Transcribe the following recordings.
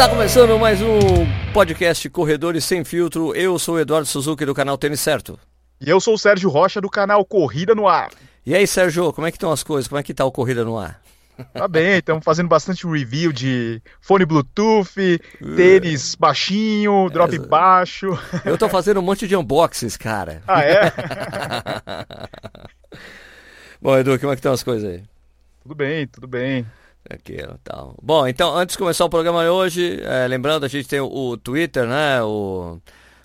Está começando mais um podcast Corredores Sem Filtro. Eu sou o Eduardo Suzuki do canal Tênis Certo. E eu sou o Sérgio Rocha do canal Corrida no Ar. E aí, Sérgio, como é que estão as coisas? Como é que tá o Corrida no Ar? Tá bem, estamos fazendo bastante review de fone Bluetooth, tênis baixinho, drop Essa- baixo. Eu tô fazendo um monte de unboxings, cara. Ah, é? Bom, Edu, como é que estão as coisas aí? tudo bem, tudo bem. Aqui, ó, tal. Bom, então, antes de começar o programa de hoje, é, lembrando, a gente tem o, o Twitter, né? O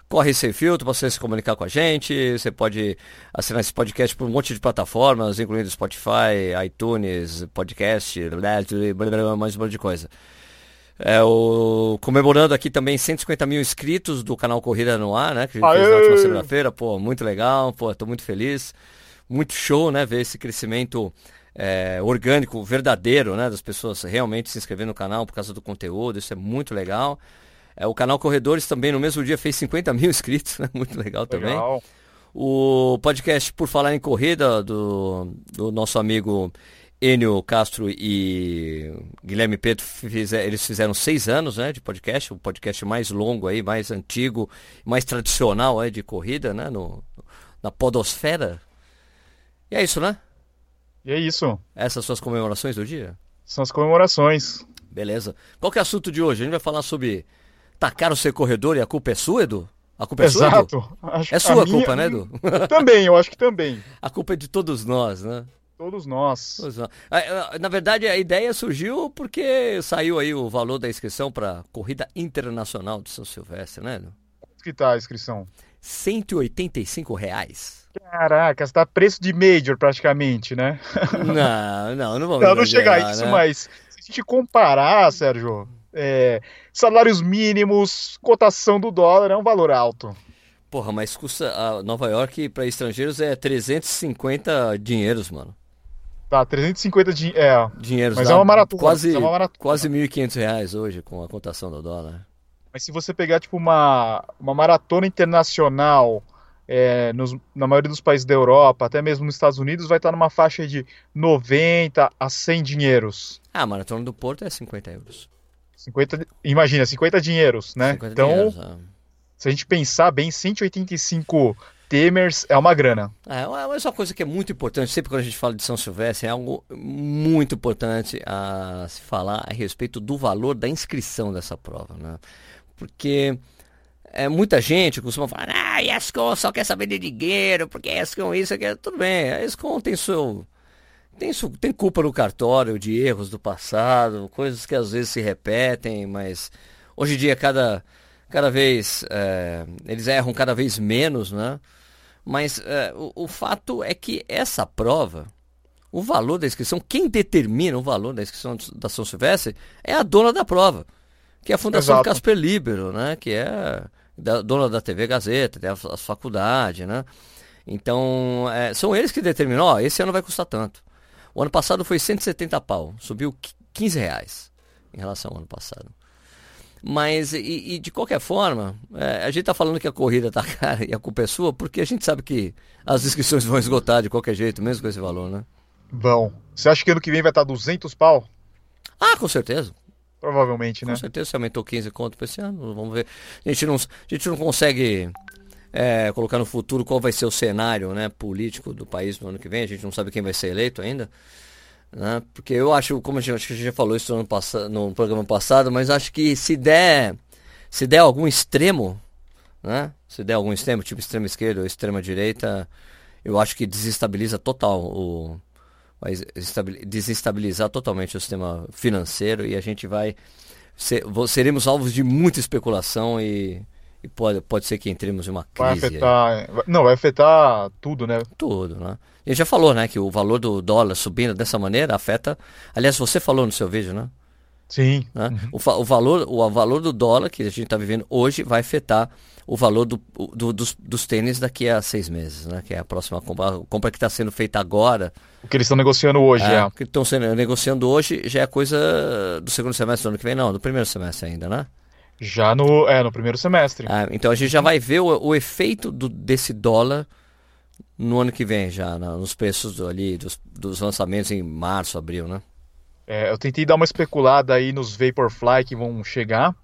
Corre Sem Filtro, para você se comunicar com a gente. Você pode assinar esse podcast por um monte de plataformas, incluindo Spotify, iTunes, podcast, mais um monte de coisa. É, o, comemorando aqui também 150 mil inscritos do canal Corrida no Ar, né? Que a gente fez na Aê! última segunda-feira. Pô, muito legal, pô, tô muito feliz. Muito show, né? Ver esse crescimento é, orgânico, verdadeiro, né? Das pessoas realmente se inscrevendo no canal por causa do conteúdo. Isso é muito legal. É, o canal Corredores também no mesmo dia fez 50 mil inscritos, né? Muito legal também. Legal. O podcast Por Falar em Corrida, do, do nosso amigo Enio Castro e Guilherme Pedro, eles fizeram seis anos né, de podcast, o podcast mais longo aí, mais antigo, mais tradicional aí de corrida, né? No, na podosfera. E é isso, né? E é isso. Essas suas comemorações do dia? São as comemorações. Beleza. Qual que é o assunto de hoje? A gente vai falar sobre tá caro ser corredor e a culpa é sua, Edu? A culpa é sua, Edu? Exato. É sua a minha- culpa, né, Edu? Também, eu acho que também. A culpa é de todos nós, né? Todos nós. Todos nós. Ah, ah, Na verdade, a ideia surgiu porque saiu aí o valor da inscrição para Corrida Internacional de São Silvestre, né? Edu? Quanto que tá a inscrição? 185 reais. Caraca, tá preço de Major praticamente, né? Não, não, não vamos Não, não chega a isso, né? mas se a gente comparar, Sérgio, é, salários mínimos, cotação do dólar é um valor alto. Porra, mas custa Nova York para estrangeiros é 350 dinheiros, mano. Tá, 350 de. É, Dinheiros Mas dá é uma maratona, Quase, é uma maratona. quase 1.500 reais hoje com a cotação do dólar. mas se você pegar, tipo, uma, uma maratona internacional é, nos- na maioria dos países da Europa, até mesmo nos Estados Unidos, vai estar numa faixa de 90 a 100 dinheiros. Ah, a maratona do Porto é 50 euros. 50, de- imagina, 50 dinheiros, né? 50 então, dinheiros, ah. se a gente pensar bem, 185 temers é uma grana. É, mas uma coisa que é muito importante, sempre quando a gente fala de São Silvestre, é algo muito importante a se falar a respeito do valor da inscrição dessa prova, né? Porque é, muita gente costuma falar, ah, ESCOM só quer saber de dinheiro, porque ESCOM isso, aquilo, tudo bem, a ESCOM tem seu... Tem, su- tem culpa no cartório de erros do passado, coisas que às vezes se repetem, mas hoje em dia cada, cada vez é, eles erram cada vez menos, né? Mas é, o, o fato é que essa prova, o valor da inscrição, quem determina o valor da inscrição da São Silvestre é a dona da prova, que é a Fundação Exato. Casper Libero, né? Que é da- dona da TV Gazeta, tem as, as faculdades, né? Então, é, são eles que determinam, ó, esse ano vai custar tanto. O ano passado foi 170 pau, subiu qui- 15 reais em relação ao ano passado. Mas, e, e de qualquer forma, é, a gente tá falando que a corrida tá cara e a culpa é sua, porque a gente sabe que as inscrições vão esgotar de qualquer jeito, mesmo com esse valor, né? Vão. Você acha que ano que vem vai estar 200 pau? Ah, com certeza. Provavelmente, né? Com certeza você aumentou 15 conto para esse ano. Vamos ver. A gente não, a gente não consegue é, colocar no futuro qual vai ser o cenário né, político do país no ano que vem. A gente não sabe quem vai ser eleito ainda. Né? Porque eu acho, como a gente, acho que a gente já falou isso no, ano passa- no programa passado, mas acho que se der, se der algum extremo, né? Se der algum extremo, tipo extrema esquerda ou extrema direita, eu acho que desestabiliza total o vai estabil- desestabilizar totalmente o sistema financeiro e a gente vai ser, seremos alvos de muita especulação e, e pode, pode ser que entremos em uma Vai crise. aí. afetar. vai- Não, vai afetar tudo, né? Tudo, né? E já falou, né, que o valor do dólar subindo dessa maneira afeta. Aliás, você falou no seu vídeo, né? Sim. né? O, fa- o valor, o valor do dólar que a gente está vivendo hoje vai afetar o valor do, do- dos, dos tênis daqui a seis meses, né? Que é a próxima compra, a compra que está sendo feita agora. O que eles estão negociando hoje, é, é. O que estão sendo negociando hoje já é coisa do segundo semestre do ano que vem, não, do primeiro semestre ainda, né? Já no, é, no primeiro semestre. Ah, então a gente já vai ver o, o efeito do- desse dólar no ano que vem, já, na- nos preços do- ali dos, dos lançamentos em março, abril, né? É, eu tentei dar uma especulada aí nos Vaporfly que vão chegar.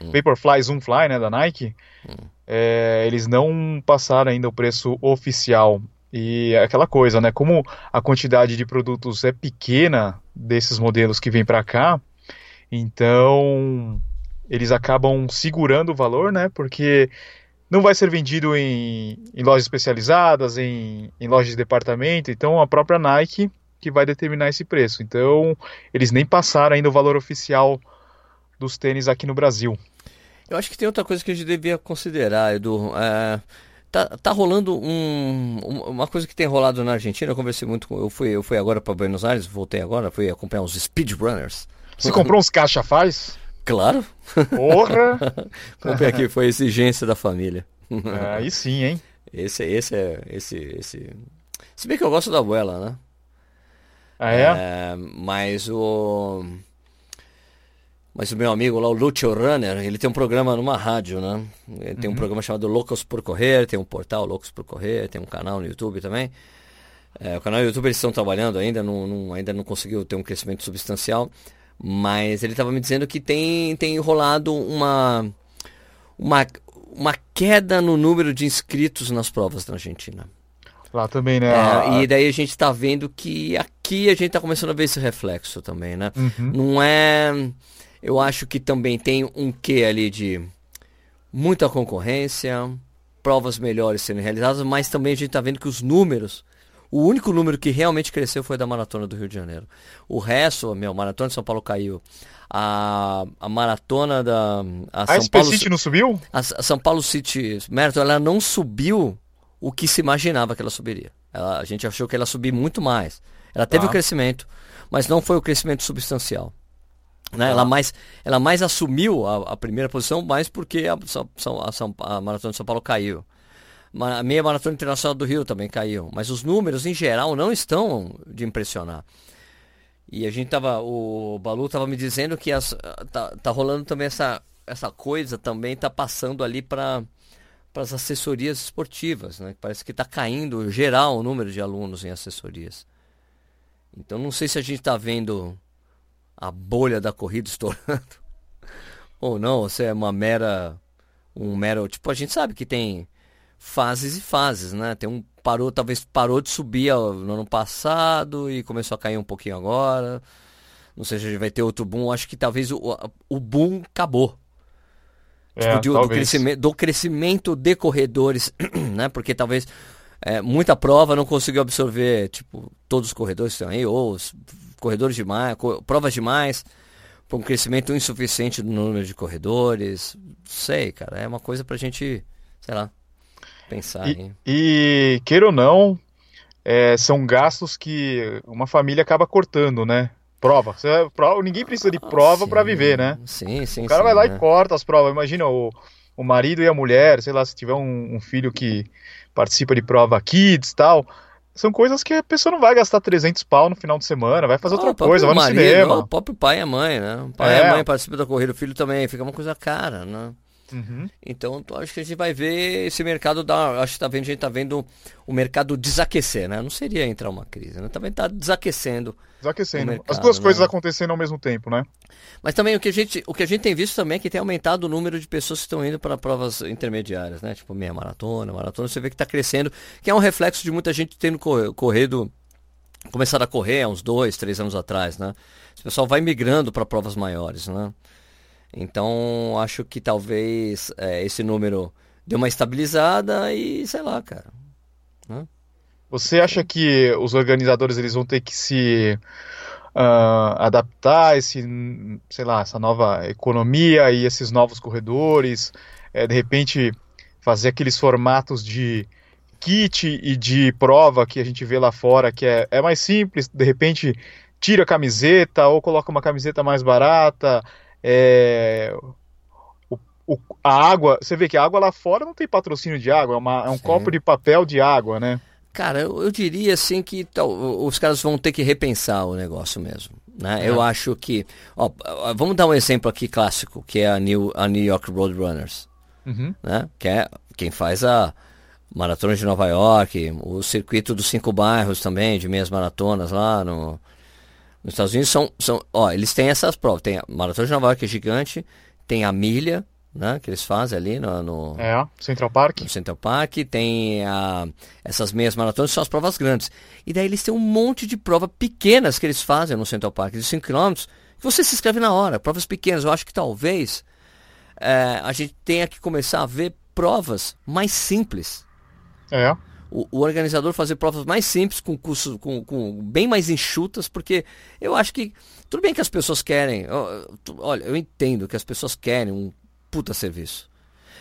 hum. Vaporfly Zoomfly, né, da Nike, hum. é, eles não passaram ainda o preço oficial. E é aquela coisa, né, como a quantidade de produtos é pequena desses modelos que vem para cá, então eles acabam segurando o valor, né, porque não vai ser vendido em, em lojas especializadas, em, em lojas de departamento, então a própria Nike que vai determinar esse preço. Então, eles nem passaram ainda o valor oficial dos tênis aqui no Brasil. Eu acho que tem outra coisa que a gente devia considerar, Edu. É, tá, tá rolando um, uma coisa que tem rolado na Argentina. Eu conversei muito com. Eu fui, eu fui agora para Buenos Aires, voltei agora, fui acompanhar os speedrunners. Você comprou uns caixa faz? Claro. Porra! Comprei aqui, foi exigência da família. Aí sim, hein? Esse, esse é. Esse, esse... Se bem que eu gosto da abuela, né? Ah, é? é mas o. Mas o meu amigo lá, o Lucio Runner, ele tem um programa numa rádio, né? Ele tem uhum. um programa chamado Loucos por Correr, tem um portal Loucos por Correr, tem um canal no YouTube também. É, o canal no YouTube eles estão trabalhando ainda, não, não, ainda não conseguiu ter um crescimento substancial, mas ele estava me dizendo que tem, tem rolado uma, uma, uma queda no número de inscritos nas provas da Argentina. Lá também, né? É, e daí a gente está vendo que aqui a gente está começando a ver esse reflexo também, né? Uhum. Não é. Eu acho que também tem um quê ali de muita concorrência, provas melhores sendo realizadas, mas também a gente está vendo que os números. O único número que realmente cresceu foi da Maratona do Rio de Janeiro. O resto, meu, a Maratona de São Paulo caiu. A, a maratona da. A, a São Paulo City não subiu? A, a São Paulo City Marathon, ela não subiu o que se imaginava que ela subiria. Ela, a gente achou que ela subir muito mais. Ela teve o tá. crescimento, mas não foi o crescimento substancial. Né? Ela, tá. mais, ela mais assumiu a, a primeira posição, mais porque a, a, a, Maratona de São Paulo caiu. A meia Maratona Internacional do Rio também caiu. Mas os números, em geral, não estão de impressionar. E a gente tava. O Balu estava me dizendo que as, tá, tá rolando também essa, essa coisa, também tá passando ali para para as assessorias esportivas, né? Parece que está caindo geral o número de alunos em assessorias. Então não sei se a gente está vendo a bolha da corrida estourando ou não, ou se é uma mera um mero tipo a gente sabe que tem fases e fases, né? Tem um parou talvez parou de subir no ano passado e começou a cair um pouquinho agora. Não sei se a gente vai ter outro boom. Acho que talvez o, o boom acabou. Tipo, é, do, do, crescimento, do crescimento de corredores, né? Porque talvez é, muita prova não conseguiu absorver, tipo, todos os corredores que estão aí, ou os corredores demais, co provas demais, por um crescimento insuficiente do número de corredores. Sei, cara, é uma coisa pra gente, sei lá, pensar. E, e queira ou não, é, são gastos que uma família acaba cortando, né? Prova. Você, prova ninguém precisa de prova para viver, né? Sim, sim. O cara sim, vai lá né? e corta as provas. Imagina o, o marido e a mulher, sei lá, se tiver um, um filho que participa de prova kids tal. São coisas que a pessoa não vai gastar 300 pau no final de semana, vai fazer outra coisa, vai no marido, cinema. O próprio pai e a mãe, né? O pai é. e a mãe participam da corrida, o filho também, fica uma coisa cara, né? Uhum. Então, acho que a gente vai ver esse mercado dar. Acho que tá vendo, a gente está vendo o mercado desaquecer, né? Não seria entrar uma crise, né? Também está desaquecendo. Desaquecendo. Mercado, As duas né? coisas acontecendo ao mesmo tempo, né? Mas também o que, a gente, o que a gente tem visto também é que tem aumentado o número de pessoas que estão indo para provas intermediárias, né? Tipo meia maratona, maratona, você vê que está crescendo, que é um reflexo de muita gente tendo corrido, começado a correr há uns dois, três anos atrás, né? O pessoal vai migrando para provas maiores, né? Então, acho que talvez é, esse número deu uma estabilizada e sei lá, cara. Né? Você acha que os organizadores eles vão ter que se uh, adaptar esse, sei lá, essa nova economia e esses novos corredores? É, de repente, fazer aqueles formatos de kit e de prova que a gente vê lá fora, que é, é mais simples, de repente tira a camiseta ou coloca uma camiseta mais barata, é, o, o, a água, você vê que a água lá fora não tem patrocínio de água, é, uma, é um Sim. copo de papel de água, né? Cara, eu, eu diria assim que tal, os caras vão ter que repensar o negócio mesmo. Né? É. Eu acho que. Ó, vamos dar um exemplo aqui clássico, que é a New, a New York Roadrunners. Uhum. Né? Que é quem faz a Maratona de Nova York, o circuito dos cinco bairros também, de meias maratonas lá no, nos Estados Unidos são, são, ó, eles têm essas provas. Tem a Maratona de Nova York, que é gigante, tem a milha, né? Que eles fazem ali no, no, É, Central Park. no Central Park. Tem a, essas meias maratonas, são as provas grandes. E daí eles têm um monte de provas pequenas que eles fazem no Central Park, de 5 km, que você se inscreve na hora. Provas pequenas. Eu acho que talvez é, a gente tenha que começar a ver provas mais simples. É. O, o organizador fazer provas mais simples, com custos com, com bem mais enxutas, porque eu acho que. Tudo bem que as pessoas querem. Olha, eu entendo que as pessoas querem um puta serviço.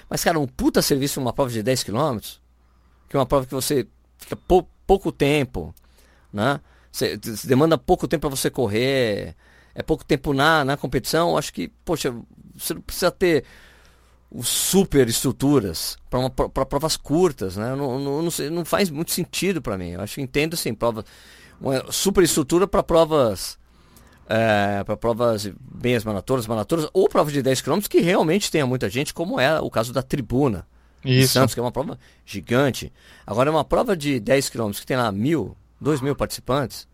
Mas, cara, um puta serviço numa prova de 10 km, que é uma prova que você fica pou- pouco tempo, né? Você demanda pouco tempo para você correr, é pouco tempo na, na competição, eu acho que, poxa, você não precisa ter super estruturas para provas curtas, né? Não, não, não, não faz muito sentido para mim. Eu acho que entendo assim, prova, uma super estrutura para provas é, para provas meias maratonas, maratonas ou provas de 10 km que realmente tenha muita gente, como é o caso da Tribuna de Isso. Santos, que é uma prova gigante. Agora, uma prova de 10 km que tem lá mil, dois mil participantes,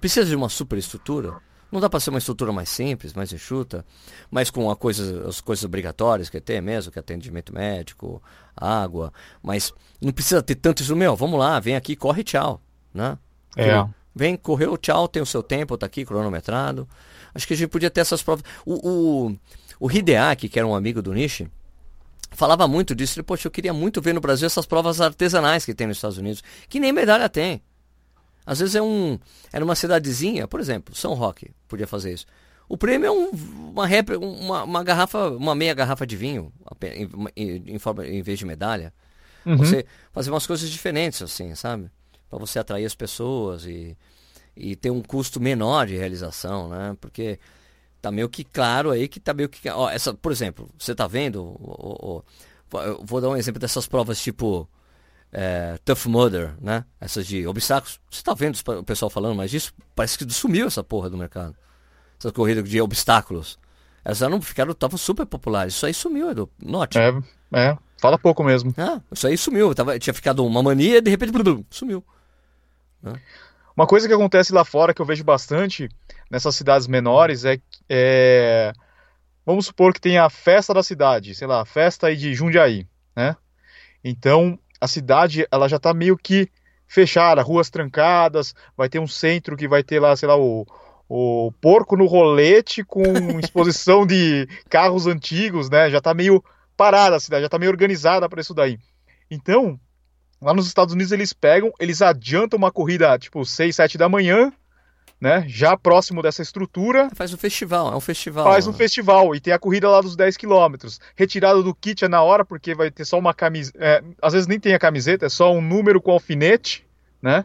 precisa de uma super estrutura. Não dá para ser uma estrutura mais simples, mais enxuta, mas com a coisa, as coisas obrigatórias que tem mesmo, que é atendimento médico, água, mas não precisa ter tanto isso, meu, vamos lá, vem aqui, corre, tchau, né? É. Vem, correu, tchau, tem o seu tempo, tá aqui, cronometrado. Acho que a gente podia ter essas provas. O, o, o Hideaki, que era um amigo do Nishi, falava muito disso. Ele, poxa, eu queria muito ver no Brasil essas provas artesanais que tem nos Estados Unidos, que nem medalha tem. Às vezes é um. É numa cidadezinha, por exemplo, São Roque podia fazer isso. O prêmio é um, uma, répli- uma, uma garrafa, uma meia garrafa de vinho, em, em, em forma- em vez de medalha. Uhum. Você fazer umas coisas diferentes, assim, sabe? Para você atrair as pessoas e, e ter um custo menor de realização, né? Porque tá meio que claro aí que tá meio que. Ó, essa, por exemplo, você tá vendo? o- eu vou dar um exemplo dessas provas tipo. É, Tough Mudder, né? Essas de obstáculos. Você tá vendo o pessoal falando mais disso? Parece que sumiu essa porra do mercado. Essas corridas de obstáculos. Elas já não ficaram, estavam super populares. Isso aí sumiu, Edu. Note. É, é. Fala pouco mesmo. Ah, isso aí sumiu. Tava, tinha ficado uma mania e de repente blum, blum, sumiu. Uma coisa que acontece lá fora que eu vejo bastante nessas cidades menores é, é- vamos supor que tem a festa da cidade, sei lá, a festa aí de Jundiaí, né? Então a cidade ela já tá meio que fechada, ruas trancadas, vai ter um centro que vai ter lá, sei lá, o, o porco no rolete com exposição de carros antigos, né? Já tá meio parada a cidade, já tá meio organizada para isso daí. Então, Lá nos Estados Unidos eles pegam, eles adiantam uma corrida tipo 6, 7 da manhã, né? Já próximo dessa estrutura, Faz um festival, é um festival. faz um né? festival e tem a corrida lá dos 10 quilômetros. Retirada do kit é na hora, porque vai ter só uma camiseta. às vezes nem tem a camiseta, é só um número com alfinete, né?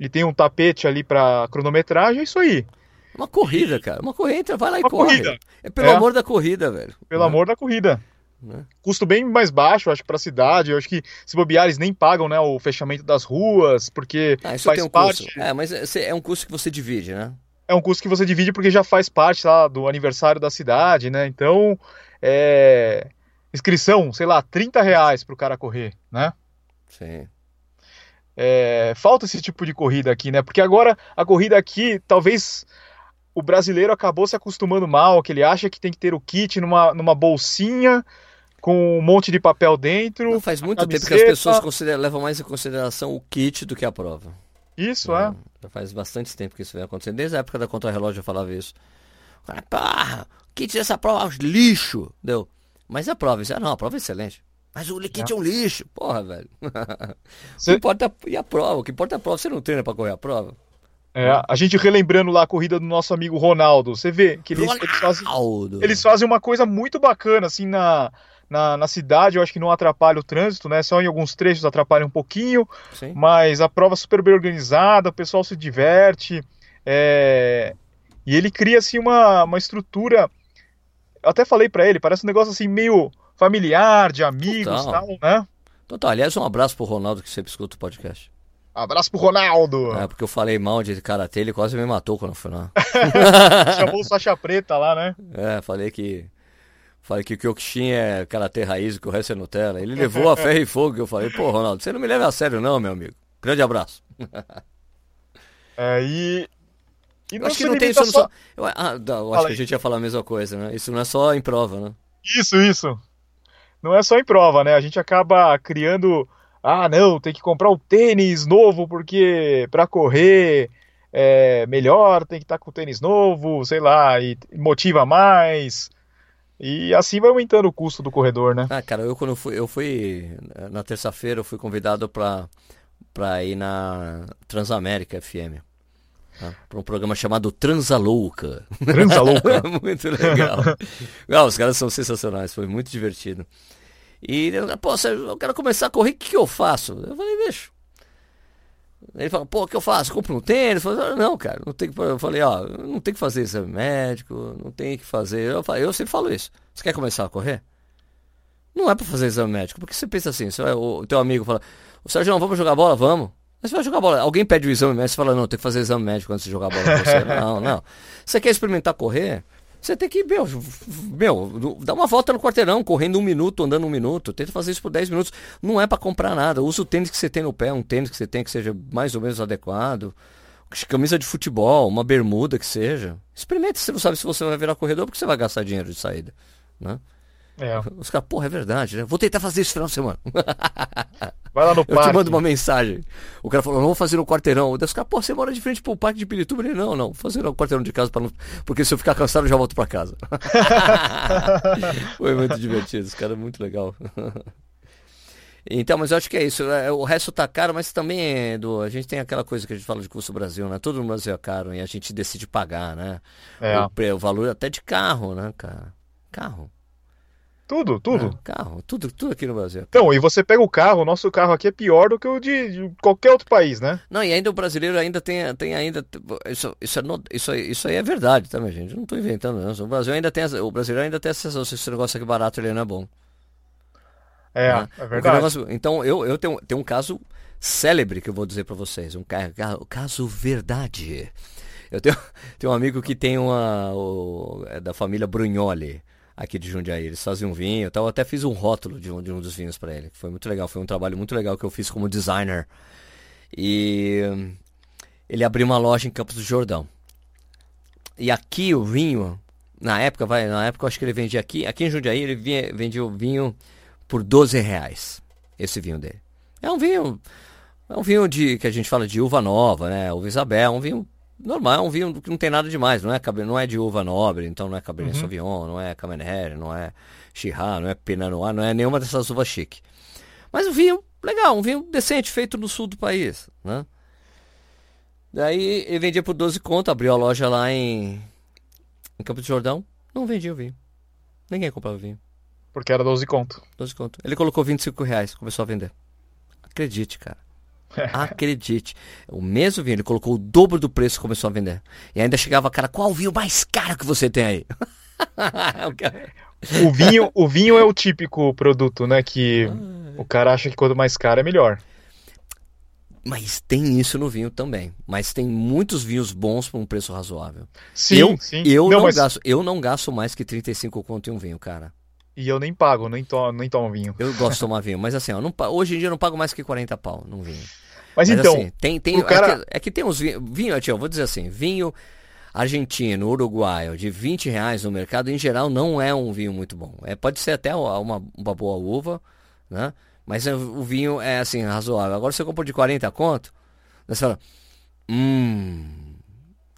E tem um tapete ali pra cronometragem, é isso aí. Uma corrida, cara. Uma corrida, entra, vai lá e Uma corre. corrida. É pelo É. amor da corrida, velho. Pelo Né? amor da corrida. Né? Custo bem mais baixo, acho, pra cidade. Eu acho que se bobear, eles nem pagam, né, o fechamento das ruas, porque Ah, isso faz tem um parte. custo. É, mas é é um custo que você divide, né? é um custo que você divide porque já faz parte lá, do aniversário da cidade, né? Então, é... inscrição, sei lá, 30 reais pro cara correr, né? Sim. É, Falta esse tipo de corrida aqui, né? Porque agora a corrida aqui, talvez o brasileiro acabou se acostumando mal, que ele acha que tem que ter o kit numa, numa bolsinha com um monte de papel dentro. Não, faz muito tempo que as pessoas levam mais em consideração o kit do que a prova. Isso, é. Já faz bastante tempo que isso vem acontecendo. Desde a época da contrarrelógio eu falava isso. O cara, pá, o kit dessa prova é um lixo. Deu. Mas a prova, isso, ah, não, a prova é excelente. Mas o kit é um lixo. Porra, velho. O Cê- que importa é a prova. O que importa é a prova. Você não treina pra correr a prova? É, a gente relembrando lá a corrida do nosso amigo Ronaldo, você vê que eles, eles fazem. Eles fazem uma coisa muito bacana, assim, na, na, na cidade, eu acho que não atrapalha o trânsito, né? Só em alguns trechos atrapalha um pouquinho, Sim. mas a prova é super bem organizada, o pessoal se diverte, é, e ele cria, assim, uma, uma estrutura, eu até falei pra ele, parece um negócio, assim, meio familiar, de amigos e Total. tal, né? Então tá, aliás, um abraço pro Ronaldo que sempre escuta o podcast. Abraço pro Ronaldo! É, porque eu falei mal de karatê, ele quase me matou quando eu fui lá. Chamou o faixa preta lá, né? É, falei que. Falei que o Kyokushin é karatê raiz e que o resto é Nutella. Ele levou a ferro e fogo que eu falei, pô, Ronaldo, você não me leva a sério, não, meu amigo. Grande abraço. É, e... E Eu acho que não tem isso. só-. Eu, ah, não, eu acho que a aí. gente ia falar a mesma coisa, né? Isso não é só em prova, né? Isso, isso. não é só em prova, né? A gente acaba criando, ah, não, tem que comprar um tênis novo porque para correr é melhor, tem que estar tá com tênis novo, sei lá, e motiva mais. E assim vai aumentando o custo do corredor, né? Ah, cara, eu quando fui, eu fui na terça-feira, eu fui convidado para para ir na Transamérica FM. Tá? Para um programa chamado Transalouca. Transalouca? muito legal. Não, os caras são sensacionais, foi muito divertido. E pô, eu quero começar a correr, o que, que eu faço? Eu falei, deixa. Ele falou, pô, o que eu faço? Compro um tênis? Eu falei, não, cara, não tem que. Eu falei, ó, não tem que fazer exame médico, não tem que fazer. Eu, eu sempre falo isso. Você quer começar a correr? Não é para fazer exame médico, porque você pensa assim, você o teu amigo fala, o Sérgio, vamos jogar bola? Vamos. Mas você vai jogar bola. Alguém pede o exame médico, você fala, não, tem que fazer exame médico antes de jogar bola com você. não, não. Você quer experimentar correr? Você tem que, meu, meu, dá uma volta no quarteirão, correndo um minuto, andando um minuto. Tenta fazer isso por 10 minutos. Não é para comprar nada. Usa o tênis que você tem no pé, um tênis que você tem que seja mais ou menos adequado. Camisa de futebol, uma bermuda que seja. Experimente, você não sabe se você vai virar corredor, porque você vai gastar dinheiro de saída. Né? É. Os caras, porra, é verdade, né? Vou tentar fazer isso no final de semana. Vai lá no Eu parque. te mando uma mensagem. O cara falou, não vou fazer no quarteirão. Os caras, pô, você mora de frente pro parque de Pirituba? Ele, não, não, vou fazer no quarteirão de casa, pra não... porque se eu ficar cansado eu já volto pra casa. Foi muito divertido, esse cara é muito legal. Então, mas eu acho que é isso. É, o resto tá caro, mas também é do. A gente tem aquela coisa que a gente fala de custo Brasil, né? Todo no Brasil é caro e a gente decide pagar, né? É. O, o valor até de carro, né, cara? Carro. Tudo, tudo. É, carro, tudo, tudo aqui no Brasil. Então, e você pega o carro, o nosso carro aqui é pior do que o de, de qualquer outro país, né? Não, e ainda o brasileiro ainda tem, tem ainda. Isso, isso, é isso, aí, isso aí é verdade, tá, minha gente? Eu não tô inventando, não. O Brasil ainda tem. O brasileiro ainda tem a sensação se esse negócio aqui barato ele não é bom. É, né? é verdade. Negócio, então, eu, eu tenho, tenho um caso célebre que eu vou dizer para vocês. Um caso, caso verdade. Eu tenho, tenho um amigo que tem uma. O, é da família Brugnoli aqui de Jundiaí. Eles faziam vinho e tal. Eu até fiz um rótulo de um, de um dos vinhos para ele. Foi muito legal. Foi um trabalho muito legal que eu fiz como designer. E ele abriu uma loja em Campos do Jordão. E aqui o vinho, na época, vai, na época eu acho que ele vendia aqui, aqui em Jundiaí ele vinha, vendia o vinho por 12 reais. Esse vinho dele. É um vinho, é um vinho de que a gente fala de uva nova, né? Uva Isabel, é um vinho normal, é um vinho que não tem nada demais, não é, não é de uva nobre, então não é Cabernet uhum. Sauvignon, não é Cabernet, não é Chirá, não é Pinot Noir, não é nenhuma dessas uvas chique. Mas um vinho legal, um vinho decente, feito no sul do país, né? Daí ele vendia por 12 conto, abriu a loja lá em, em Campo de Jordão, não vendia o vinho. Ninguém comprava vinho. Porque era 12 conto. 12 conto. Ele colocou 25 reais, começou a vender. Acredite, cara. Acredite. O mesmo vinho, ele colocou o dobro do preço e começou a vender. E ainda chegava, cara, qual o vinho mais caro que você tem aí? o, vinho, o vinho é o típico produto, né? Que o cara acha que quanto mais caro é melhor. Mas tem isso no vinho também. Mas tem muitos vinhos bons por um preço razoável. Sim, eu, sim. Eu não, não mas... gasto, eu não gasto mais que 35 conto em um vinho, cara. E eu nem pago, nem tomo, nem tomo vinho. Eu gosto de tomar vinho, mas assim, ó, não, hoje em dia eu não pago mais que 40 pau num vinho. Mas, mas então, assim, tem, tem, cara... é, que, é, que, tem uns vinhos, vinho, tio, vou dizer assim, vinho argentino, uruguaio, de 20 reais no mercado, em geral, não é um vinho muito bom. É, pode ser até uma, uma boa uva, né? Mas é, o vinho é assim, razoável. Agora você compra de 40 conto, você fala, hum,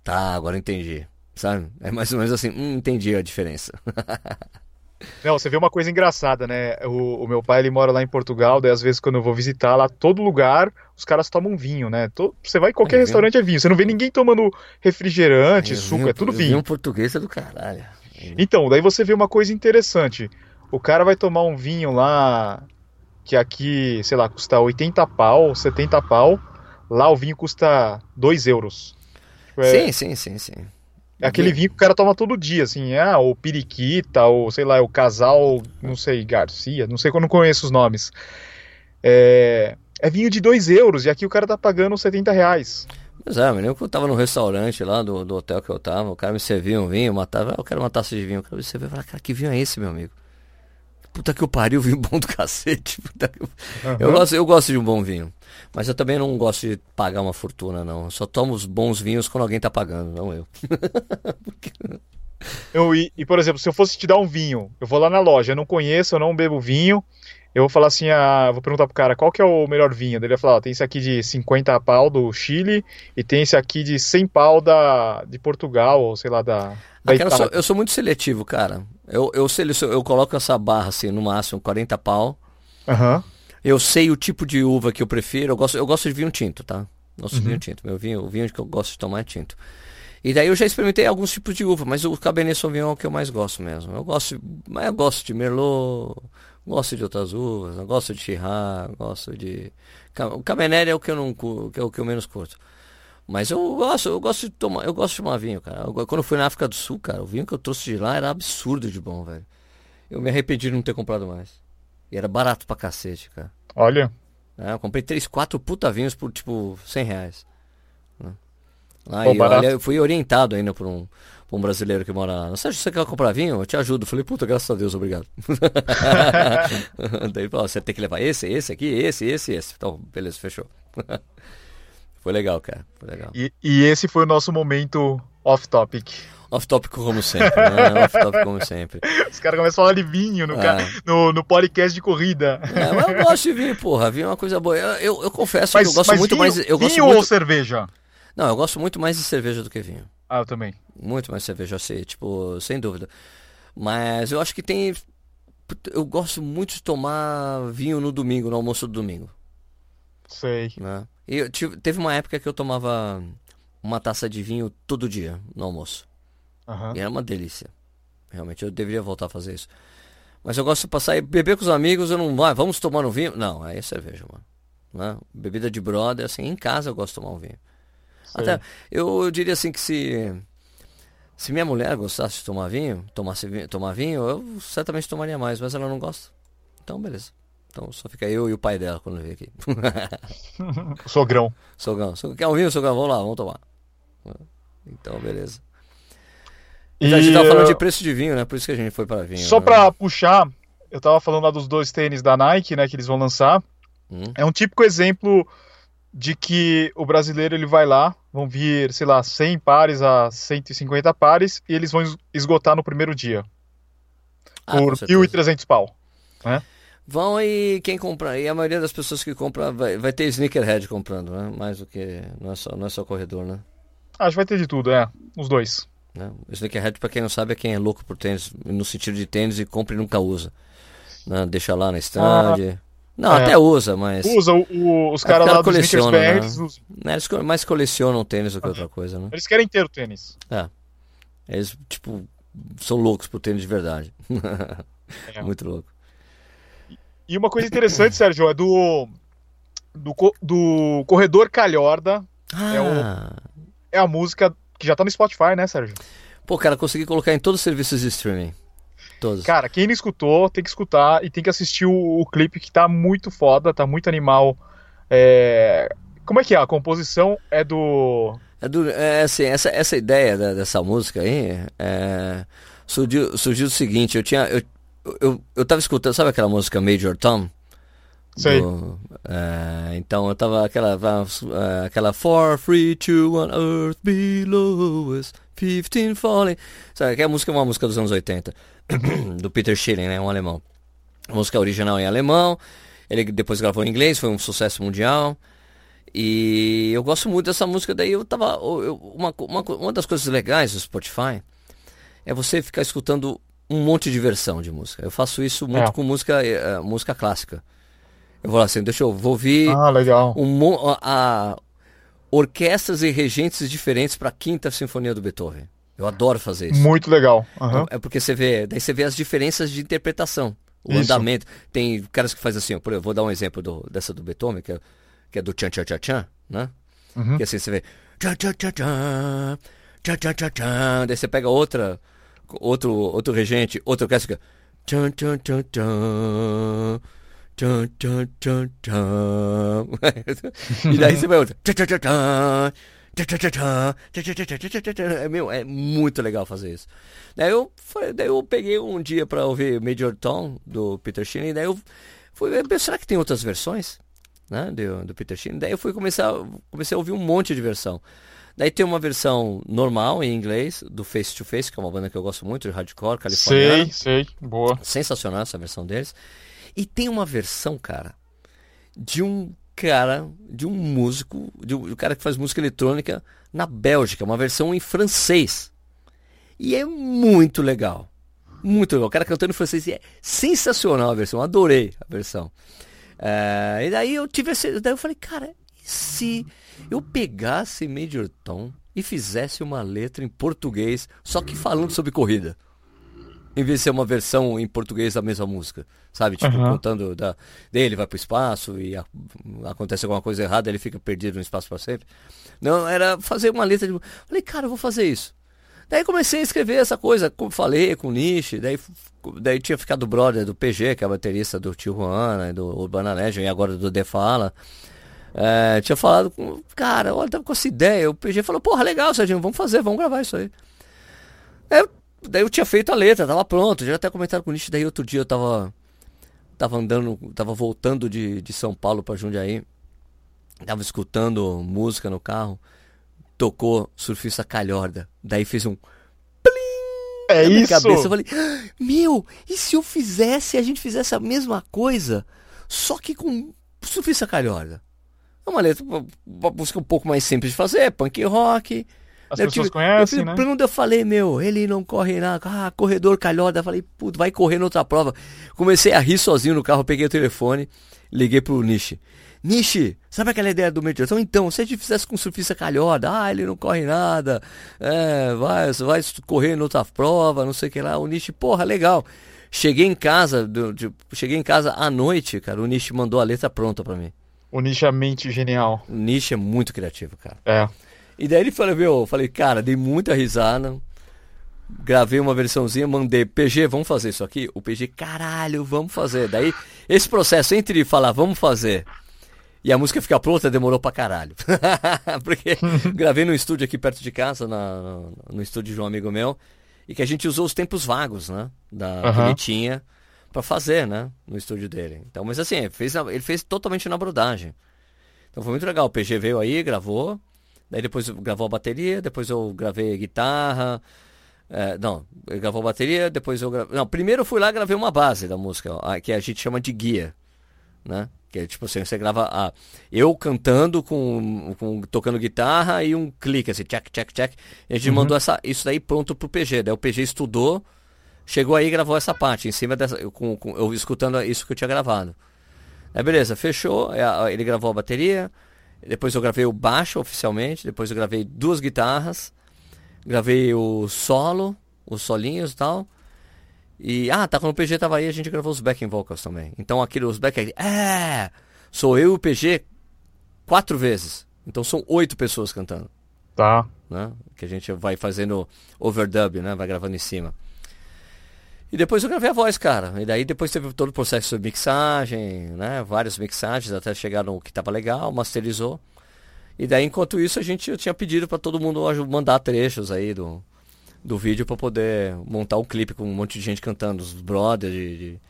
tá, agora entendi. Sabe? É mais ou menos assim, hum, entendi a diferença. Não, você vê uma coisa engraçada, né? O, o, meu pai ele mora lá em Portugal, daí às vezes quando eu vou visitar lá, todo lugar os caras tomam vinho, né? Todo, você vai em qualquer é, restaurante é vinho. Você não vê ninguém tomando refrigerante, suco, é tudo vinho. Vinho português é do caralho. Então, daí você vê uma coisa interessante. O cara vai tomar um vinho lá que aqui, sei lá, custa 80 pau, 70 pau. Lá o vinho custa 2 euros. É... Sim, sim, sim, sim. É aquele vinho que o cara toma todo dia, assim, ah, o periquita, ou sei lá, o casal, não sei, Garcia, não sei não conheço os nomes. É, é vinho de 2 euros, e aqui o cara tá pagando 70 reais. Pois é, menino, eu tava no restaurante lá do, do hotel que eu tava, o cara me servia um vinho, matava, ah, eu quero uma taça de vinho, o cara me servia, eu cara, que vinho é esse, meu amigo? Puta que eu pariu, vinho bom do cacete. Que... Uhum. Eu, gosto, eu gosto de um bom vinho. Mas eu também não gosto de pagar uma fortuna, não. Eu só tomo os bons vinhos quando alguém tá pagando, não eu. Porque... Eu, e, e, por exemplo, se eu fosse te dar um vinho, eu vou lá na loja, eu não conheço, eu não bebo vinho, eu vou falar assim, ah, vou perguntar pro cara qual que é o melhor vinho. Ele vai falar, ó, tem esse aqui de 50 pau do Chile e tem esse aqui de 100 pau da, de Portugal, ou sei lá, da, da Ah, cara, eu, sou, eu sou muito seletivo, cara. Eu, eu, seleciono, eu coloco essa barra assim, no máximo 40 pau. Aham. Eu sei o tipo de uva que eu prefiro. Eu gosto, eu gosto de vinho tinto, tá? Gosto de Uhum. vinho tinto. Meu vinho, o vinho que eu gosto de tomar é tinto. E daí eu já experimentei alguns tipos de uva, mas o Cabernet Sauvignon é o que eu mais gosto mesmo. Eu gosto, mas eu gosto de Merlot, gosto de outras uvas, eu gosto de Shiraz, gosto de o Cabernet é o que eu não que é o que eu menos curto. Mas eu gosto, eu gosto de tomar, eu gosto de tomar vinho, cara. Eu- quando eu fui na África do Sul, cara, o vinho que eu trouxe de lá era absurdo de bom, velho. Eu me arrependi de não ter comprado mais. E era barato pra cacete, cara. Olha, É, eu comprei três, quatro puta vinhos por tipo 100 reais. né? Lá, Pô, e olha, eu fui orientado ainda por um, por um brasileiro que mora lá. Não sei se você quer comprar vinho? Eu te ajudo. Eu falei, puta, graças a Deus, obrigado. Daí ele falou, você tem que levar esse, esse aqui, esse, esse, esse. Então, beleza, fechou. foi legal, cara. Foi legal. e, e esse foi o nosso momento off-topic. Off tópico como sempre, né? Off tópico como sempre. Os caras começam a falar de vinho no, ca- É. no, no podcast de corrida. É, mas eu gosto de vinho, porra. Vinho é uma coisa boa. Eu, eu, eu confesso Mas, que eu gosto muito vinho, mais. Eu gosto vinho ou muito... cerveja? Não, eu gosto muito mais de cerveja do que vinho. Ah, eu também. Muito mais cerveja, eu sei, tipo, sem dúvida. Mas eu acho que tem. Eu gosto muito de tomar vinho no domingo, no almoço do domingo. Sei. Né? E eu tive- teve uma época que eu tomava uma taça de vinho todo dia no almoço. Aham. E era uma delícia. Realmente, eu deveria voltar a fazer isso. Mas eu gosto de passar e beber com os amigos, eu não. Ah, vamos tomar um vinho? Não, aí é cerveja, mano. Né? Bebida de brother, assim, em casa eu gosto de tomar um vinho. sei. Até, eu diria assim que se se minha mulher gostasse de tomar vinho, tomasse vinho, tomar vinho, eu certamente tomaria mais, mas ela não gosta. Então, beleza. Então só fica eu e o pai dela quando vem aqui. Sogrão. Sogão, quer vinho, Sogão? Vamos lá, vamos tomar. Então, beleza. Então, a gente E, tava falando de uh, preço de vinho, né? Por isso que a gente foi para vinho. Só né? pra puxar, eu tava falando lá dos dois tênis da Nike, né, que eles vão lançar. Hum, É um típico exemplo de que o brasileiro ele vai lá, vão vir, sei lá, 100 pares a 150 pares e eles vão es- esgotar no primeiro dia ah, por certeza. 1.300 pau. Vão e quem compra, e a maioria das pessoas que compra vai, vai ter sneakerhead comprando, né? Mais do que, não é só, não é só corredor, né? Acho que vai ter de tudo, é, os dois. né? O sneakerhead, pra quem não sabe, é quem é louco por tênis, no sentido de tênis e compra e nunca usa. Né? Deixa lá na stand. não, é. até usa, mas. Usa o- o- os É, caras cara lá dos Sneakers coleciona, BR, né? eles, usam. eles co- mais colecionam tênis do que outra coisa, né? eles querem ter o tênis. Eles, tipo, são loucos por tênis de verdade. É. Muito louco. E uma coisa interessante, Sérgio, é do, do, do Corredor Calhorda, É o- Ah, é a música que já tá no Spotify, né, Sérgio? Pô, cara, consegui colocar em todos os serviços de streaming. Todos. Cara, quem não escutou, tem que escutar e tem que assistir o, o clipe que tá muito foda, tá muito animal. É, Como é que é? A composição é do. É, do- é, assim, essa, essa ideia da- dessa música aí é, surgiu, surgiu o seguinte, eu tinha. Eu, eu, eu tava escutando, sabe aquela música Major Tom? Sei. Do- é, então eu tava aquela. é, aquela For free to on earth below us, 15 falling. Sabe, aquela música é uma música dos anos 80, do Peter Schilling, né? Um alemão. A música original em alemão, ele depois gravou em inglês, foi um sucesso mundial. E eu gosto muito dessa música, daí eu tava. eu- uma, uma, uma das coisas legais do Spotify é você ficar escutando um monte de versão de música. Eu faço isso muito É. com música, eh, música clássica. Eu vou lá assim, deixa eu vou ouvir Ah, legal. um, a, a- orquestras e regentes diferentes para a quinta sinfonia do Beethoven. Eu adoro fazer isso. Muito legal. Aham. É porque você vê, daí você vê as diferenças de interpretação, o Isso. andamento. Tem caras que fazem assim, por exemplo, vou dar um exemplo do- dessa do Beethoven, que é, que é do tchan tchan tchan tchan, né? Uhum. Que assim você vê tchan tchan tchan tchan, tchan tchan tchan tchan, daí você pega outra, outro, outro regente, outra orquestra. Tchan, tchan, tchan, tchan. Tchan, tchan, tchan, tchan. e daí você vai outro. Tchan, tchan, tchan, tchan. Meu, é muito legal fazer isso. Daí eu, daí eu peguei um dia para ouvir Major Tom do Peter Sheen, daí eu fui ver, será que tem outras versões né, do, do Peter Sheen? Daí eu fui começar, comecei a ouvir um monte de versão. Daí tem uma versão normal em inglês, do Face to Face, que é uma banda que eu gosto muito, de hardcore, californiana. Sei, sei, boa. Sensacional essa versão deles. E tem uma versão, cara, de um cara, de um músico, de um, de um cara que faz música eletrônica na Bélgica, uma versão em francês. E é muito legal. Muito legal. O cara cantando em francês. E é sensacional a versão. Adorei a versão. É, e daí eu tive esse. Daí eu falei, cara, e se eu pegasse Major Tom e fizesse uma letra em português, só que falando sobre corrida? Em vez de ser uma versão em português da mesma música, sabe? Tipo, Uhum. contando da, dele, vai pro espaço e a- acontece alguma coisa errada, ele fica perdido no espaço para sempre. Não, era fazer uma letra de. Falei, cara, eu vou fazer isso. Daí comecei a escrever essa coisa, como falei com o Nishi, daí, daí tinha ficado o brother do PG, que é a baterista do Tijuana, do Urbana Legend, e agora do Defala. É, tinha falado com. Cara, olha, tava com essa ideia. O PG falou, porra, legal, Serginho, vamos fazer, vamos gravar isso aí. Daí eu, daí eu tinha feito a letra, tava pronto, já até comentaram com o Nishi, daí outro dia eu tava. Tava andando, tava voltando de, de São Paulo pra Jundiaí. Tava escutando música no carro. Tocou Surfista Calhorda. Daí fez um É isso. cabeça. Eu falei, "Ah, meu, e se eu fizesse, a gente fizesse a mesma coisa, só que com Surfista Calhorda? É uma letra, uma, música um pouco mais simples de fazer, punk rock. As Eu pessoas tive- conhecem, eu, né? Quando eu falei, meu, ele não corre nada, ah, corredor calhorda, eu falei, puto, vai correr noutra prova. Comecei a rir sozinho no carro, peguei o telefone, liguei pro Nishi. Nishi, sabe aquela ideia do meditação? Então, se a gente fizesse com surfista calhorda, ah, ele não corre nada, é, vai, vai correr noutra prova, não sei o que lá. O Nishi, porra, legal. Cheguei em casa, do- de- cheguei em casa à noite, cara, o Nishi mandou a letra pronta pra mim. O Nish é mente genial. O Nishi é muito criativo, cara. É. E daí ele falou, meu, eu falei, cara, dei muita risada. Gravei uma versãozinha, mandei, PG, vamos fazer isso aqui? O PG, caralho, vamos fazer. Daí, esse processo entre falar, vamos fazer, e a música ficar pronta, demorou pra caralho. Porque gravei num estúdio aqui perto de casa, na, no, no estúdio de um amigo meu, e que a gente usou os tempos vagos, né? Da, Que Aham. ele tinha pra fazer, né? No estúdio dele. Então, mas assim, ele fez, ele fez totalmente na brodagem. Então foi muito legal. O PG veio aí, gravou. Daí depois gravou a bateria, depois eu gravei a guitarra. É, não, ele gravou a bateria, depois eu gravei. Não, primeiro eu fui lá e gravei uma base da música, ó, que a gente chama de guia. Né? Que é tipo assim, você grava a, eu cantando com, com tocando guitarra e um clique assim, check, check, check. E a gente mandou essa, isso daí pronto pro PG. Daí o PG estudou, chegou aí e gravou essa parte, em cima dessa, eu, com, com- eu escutando isso que eu tinha gravado. Aí beleza, fechou. é, Ele gravou a bateria. Depois eu gravei o baixo oficialmente. Depois eu gravei duas guitarras. Gravei o solo, os solinhos e tal. E, ah, tá, quando o PG tava aí, a gente gravou os backing vocals também. Então aquele, os backing, é, sou eu e o PG quatro vezes. Então são oito pessoas cantando, Tá. né? Que a gente vai fazendo overdub, né? Vai gravando em cima. E depois eu gravei a voz, cara. E daí depois teve todo o processo de mixagem, né? Várias mixagens até chegar no que tava legal, masterizou. E daí, enquanto isso, a gente eu tinha pedido para todo mundo mandar trechos aí do, do vídeo para poder montar um clipe com um monte de gente cantando, os brothers de, de,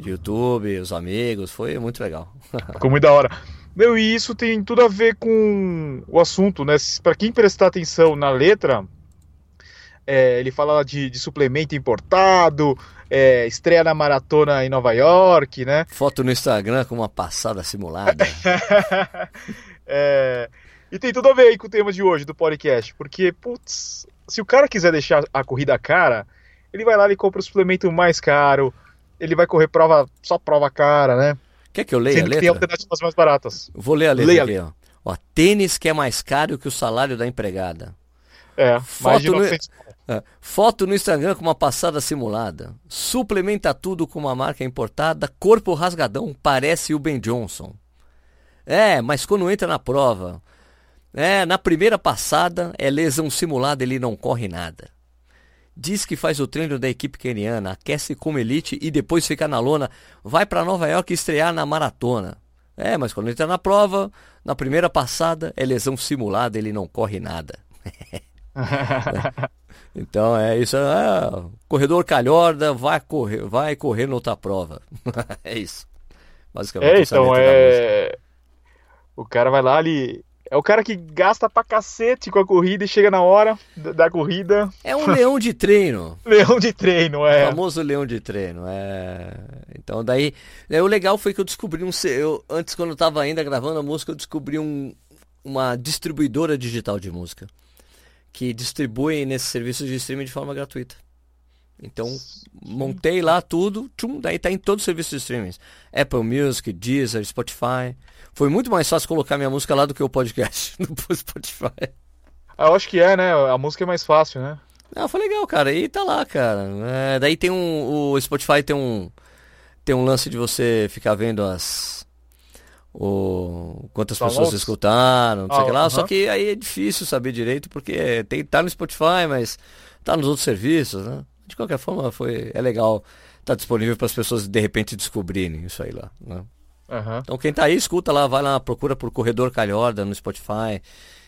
de YouTube, os amigos. Foi muito legal. Ficou muito da hora. Meu, e isso tem tudo a ver com o assunto, né? Pra quem prestar atenção na letra, é, ele fala de, de suplemento importado, é, estreia na maratona em Nova York, né? Foto no Instagram com uma passada simulada. É, e tem tudo a ver aí com o tema de hoje do podcast, porque, putz, se o cara quiser deixar a corrida cara, ele vai lá e compra o suplemento mais caro, ele vai correr prova, só prova cara, né? Quer que eu leia a Sendo tem letra? alternativas mais baratas. Vou ler a letra Leia a aqui, ó. ó. Tênis que é mais caro que o salário da empregada. É, mais de Foto no- 900 É, Foto no Instagram com uma passada simulada. Suplementa tudo com uma marca importada. Corpo rasgadão, parece o Ben Johnson. É, mas quando entra na prova, é, na primeira passada é lesão simulada, ele não corre nada. Diz que faz o treino da equipe keniana, aquece como elite e depois fica na lona. Vai para Nova York estrear na maratona. É, mas quando entra na prova, na primeira passada é lesão simulada, ele não corre nada. Então é isso. É, corredor calhorda vai correr, vai correr noutra prova. é isso. Basicamente. É, essa então, é... O cara vai lá, ele. É o cara que gasta pra cacete com a corrida e chega na hora da, da corrida. É um leão de treino. Leão de treino, O é. famoso leão de treino. É... Então daí. é, o legal foi que eu descobri um. Eu, antes, quando eu tava ainda gravando a música, eu descobri um, uma distribuidora digital de música. Que distribui nesses serviços de streaming de forma gratuita. Então, montei lá tudo, tchum, daí tá em todos os serviços de streaming. Apple Music, Deezer, Spotify. Foi muito mais fácil colocar minha música lá do que o podcast no Spotify. Ah, Eu acho que é, né? A música é mais fácil, né? Não, foi legal, cara. E tá lá, cara. É, daí tem um. O Spotify tem um. Tem um lance de você ficar vendo as. O, quantas pessoas Downloads? escutaram, não sei o Ah, que lá. Só que aí é difícil saber direito, porque tem, tá no Spotify, mas tá nos outros serviços, né? De qualquer forma, foi, é legal tá disponível para as pessoas de repente descobrirem isso aí lá, né? Aham. Então quem tá aí, escuta lá, vai lá, procura por Corredor Calhorda no Spotify.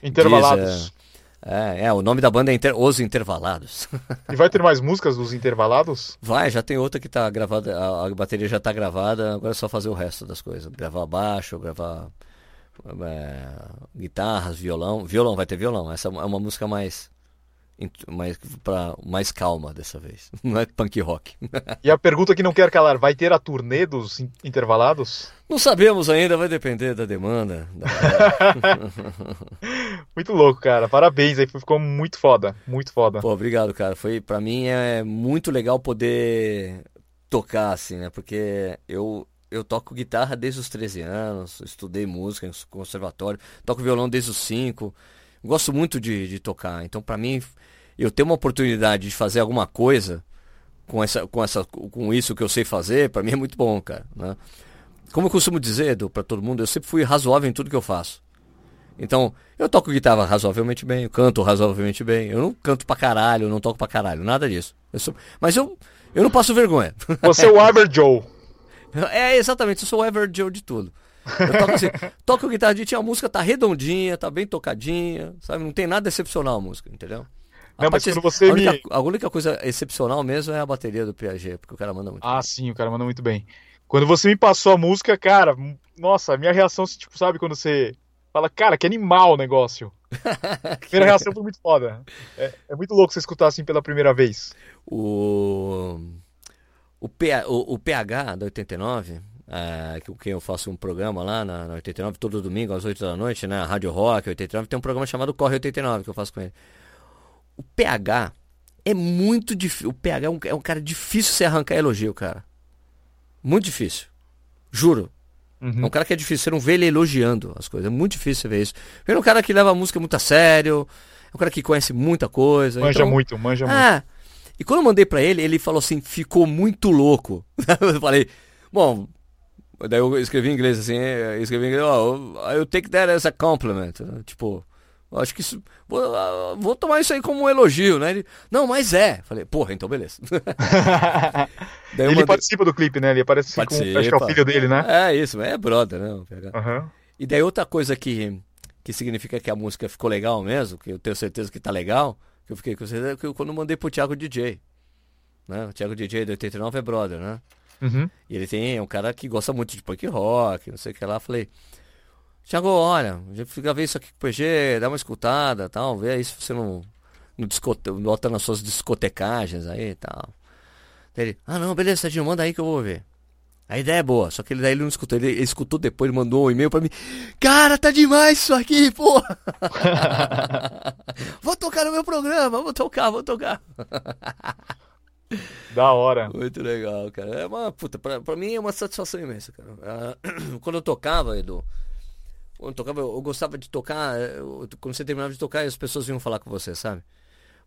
Intervalados. É, é, o nome da banda é Inter- Os Intervalados. E vai ter mais músicas dos intervalados? Vai, já tem outra que tá gravada, a, a bateria já tá gravada, agora é só fazer o resto das coisas. Gravar baixo, gravar é, guitarras, violão. Violão, vai ter violão. Essa é uma música mais. Mais, pra, mais calma dessa vez. Não é punk rock. E a pergunta que não quer calar, vai ter a turnê dos in- intervalados? Não sabemos ainda, vai depender da demanda. da- Muito louco, cara. Parabéns aí, ficou muito foda. Muito foda. Pô, obrigado, cara. Foi, pra mim é muito legal poder tocar, assim, né? Porque eu, eu toco guitarra desde os 13 anos, estudei música em conservatório, toco violão desde os 5. Gosto muito de, de tocar. Então, pra mim, eu ter uma oportunidade de fazer alguma coisa com, essa, com, essa, com isso que eu sei fazer, pra mim é muito bom, cara, né? Como eu costumo dizer, Edu, pra todo mundo, eu sempre fui razoável em tudo que eu faço. Então, eu toco guitarra razoavelmente bem, eu canto razoavelmente bem. Eu não canto pra caralho, eu não toco pra caralho, nada disso. Eu sou- Mas eu, eu não passo vergonha. Você é o Aver Joe. É, exatamente, eu sou o Ever Joe de tudo. Eu toco assim, toco guitarra de a música tá redondinha, tá bem tocadinha, sabe? Não tem nada excepcional a música, entendeu? A Não, parte- a, única, me- a única coisa excepcional mesmo é a bateria do Piaget, porque o cara manda muito. Ah, sim, o cara manda muito bem. Quando você me passou a música, cara, nossa, a minha reação, tipo, sabe quando você fala, cara, que animal o negócio. A primeira reação foi muito foda. É, é muito louco você escutar assim pela primeira vez. O, o, P- o, o PH da 89, é, que com quem eu faço um programa lá na, na 89, todo domingo às 8 da noite, né? Rádio Rock 89, tem um programa chamado Corre 89 que eu faço com ele. O PH é muito difícil. O PH é um, é um cara difícil você arrancar elogio, cara. Muito difícil. Juro. É Uhum. um cara que é difícil, você não vê ele elogiando as coisas. É muito difícil você ver isso. Ele é um cara que leva a música muito a sério, é um cara que conhece muita coisa. Manja então- muito, manja muito. ah, e quando eu mandei pra ele, ele falou assim, ficou muito louco. eu falei, bom, daí eu escrevi em inglês assim, eu escrevi em inglês, oh, eu take that as a compliment. Tipo, eu acho que isso, vou, vou tomar isso aí como um elogio, né? Ele, não, mas é. Falei, porra, então beleza. Ele mandei- participa do clipe, né? Ele aparece com, acho que é o Participa. filho dele, né? É isso, é brother, né? Aham. E daí outra coisa que, que significa que a música ficou legal mesmo, que eu tenho certeza que tá legal, que eu fiquei com certeza, que eu, quando eu mandei pro Thiago DJ. Né? O Thiago DJ do 89 é brother, né? Uhum. E ele tem, um cara que gosta muito de punk rock, não sei o que lá. Falei, Thiago, olha, já gravei isso aqui com o PG, dá uma escutada tal, vê aí se você não, não discote, nas suas discotecagens aí e tal. Ele, ah não, beleza, Tadinho, manda aí que eu vou ver. A ideia é boa, só que ele, daí ele não escutou, ele, ele escutou depois, ele mandou um e-mail pra mim. Cara, tá demais isso aqui, porra! vou tocar no meu programa, vou tocar, vou tocar. Da hora. Muito legal, cara. É uma, puta, pra, pra mim é uma satisfação imensa, cara. Ah, quando eu tocava, Edu, quando eu tocava, eu, gostava de tocar, eu- quando você terminava de tocar, as pessoas vinham falar com você, sabe?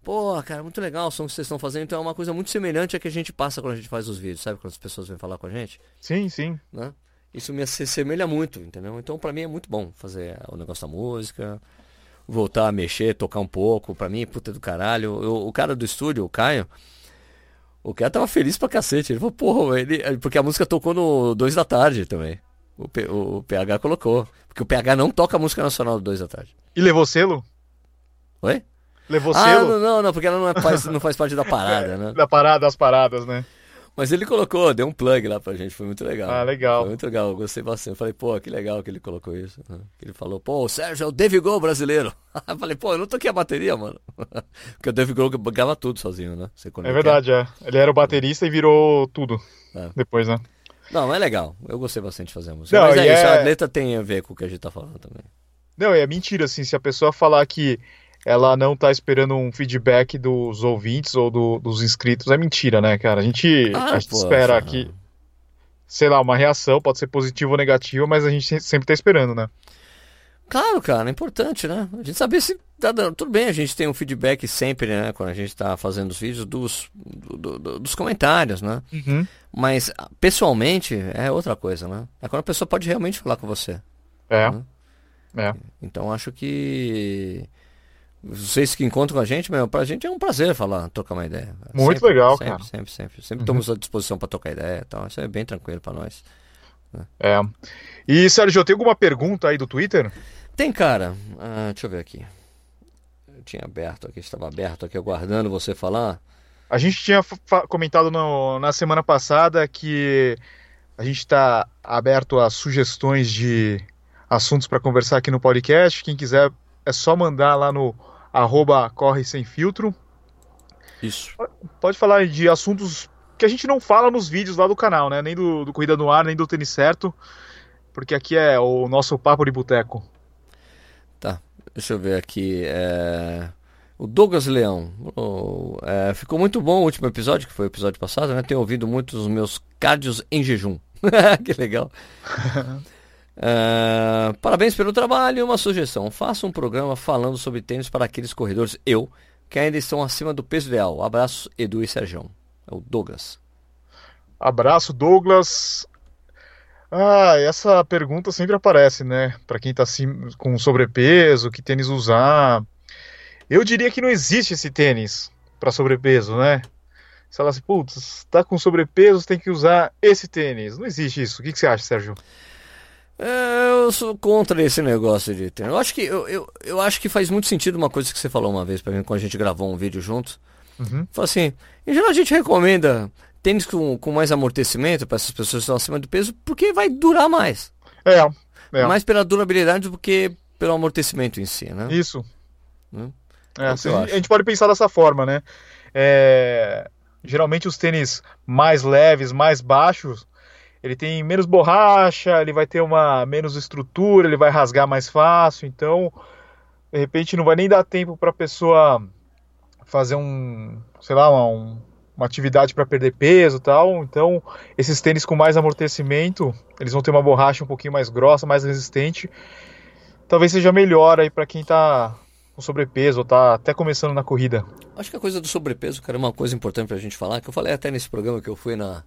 Pô, cara, muito legal o som que vocês estão fazendo, então é uma coisa muito semelhante à que a gente passa quando a gente faz os vídeos, sabe? Quando as pessoas vêm falar com a gente, Sim, sim. né? Isso me se assemelha muito, entendeu? Então pra mim é muito bom fazer o negócio da música, voltar a mexer, tocar um pouco, pra mim, puta do caralho. Eu- o cara do estúdio, o Caio, o cara tava feliz pra cacete. Ele falou, porra, ele... porque a música tocou no 2 da tarde também. O, P- o PH colocou. Porque o PH não toca música nacional do 2 da tarde. E levou selo? Oi? Levou Ah, selo? não, não, não, porque ela não, é, faz, não faz parte da parada, né? Da parada, das paradas, né? Mas ele colocou, deu um plug lá pra gente, foi muito legal. Ah, legal. Foi muito legal, eu gostei bastante. Eu falei, pô, que legal que ele colocou isso. Ele falou, pô, o Sérgio é o Dave Grohl brasileiro. Eu falei, pô, eu não toquei a bateria, mano. Porque o Dave Grohl grava tudo sozinho, né? Você É verdade, é. Ele era o baterista e virou tudo É. depois, né? Não, é legal. Eu gostei bastante de fazer a música. Não, Mas é isso, é- a letra tem a ver com o que a gente tá falando também. Não, é mentira, assim, se a pessoa falar que ela não tá esperando um feedback dos ouvintes ou do- dos inscritos, é mentira, né, cara? A gente, Ah, a gente poxa. espera que, sei lá, uma reação, pode ser positiva ou negativa, mas a gente se- sempre tá esperando, né? Claro, cara, é importante, né? A gente saber se tá dando. Tudo bem, a gente tem um feedback sempre, né? Quando a gente tá fazendo os vídeos dos, do- do- dos comentários, né? Uhum. Mas ah, pessoalmente é outra coisa, né? É quando a pessoa pode realmente falar com você. É. Uhum. É. Então acho que vocês que encontram com a gente, meu, pra gente é um prazer falar, trocar uma ideia. Muito Sempre, legal, sempre, cara. Sempre, sempre, sempre. Uhum. estamos à disposição para trocar ideia, então isso é bem tranquilo para nós. É. E, Sérgio, tem alguma pergunta aí do Twitter? Tem, cara. ah, deixa eu ver aqui. Eu tinha aberto aqui, estava aberto aqui, aguardando você falar. A gente tinha comentado no- na semana passada que a gente está aberto a sugestões de assuntos para conversar aqui no podcast. Quem quiser é só mandar lá no arroba corre sem filtro. Isso. Pode falar de assuntos que a gente não fala nos vídeos lá do canal, né? Nem do, do Corrida no Ar, nem do Tênis Certo, porque aqui é o nosso papo de boteco. Tá. Deixa eu ver aqui. é, O Douglas Leão. o- é, Ficou muito bom o último episódio, que foi o episódio passado, né? Tenho ouvido muito os meus cardios em jejum. que legal. É, Parabéns pelo trabalho uma sugestão. Faça um programa falando sobre tênis para aqueles corredores, eu, que ainda estão acima do peso ideal. Abraço, Edu e Sérgio. É o Douglas. Abraço, Douglas. Ah, essa pergunta sempre aparece, né? Para quem tá assim, com sobrepeso, que tênis usar. Eu diria que não existe esse tênis para sobrepeso, né? Se ela assim, putz, tá com sobrepeso, tem que usar esse tênis. Não existe isso. O que que você acha, Sérgio? É, eu sou contra esse negócio de tênis. Eu acho que eu, eu, eu acho que faz muito sentido uma coisa que você falou uma vez para mim quando a gente gravou um vídeo juntos. Uhum. Falou assim, em geral a gente recomenda tênis com, com mais amortecimento para essas pessoas que estão acima do peso, porque vai durar mais. É, é. Mais pela durabilidade do que pelo amortecimento em si, né? Isso. Hum. É, É assim, a gente pode pensar dessa forma, né? É, geralmente os tênis mais leves, mais baixos, ele tem menos borracha, ele vai ter uma menos estrutura, ele vai rasgar mais fácil, então de repente não vai nem dar tempo para a pessoa fazer um, sei lá, uma, um- uma atividade para perder peso, tal. Então esses tênis com mais amortecimento, eles vão ter uma borracha um pouquinho mais grossa, mais resistente. Talvez seja melhor aí para quem tá com sobrepeso ou tá até começando na corrida. Acho que a coisa do sobrepeso, cara, é uma coisa importante pra gente falar, que eu falei até nesse programa que eu fui na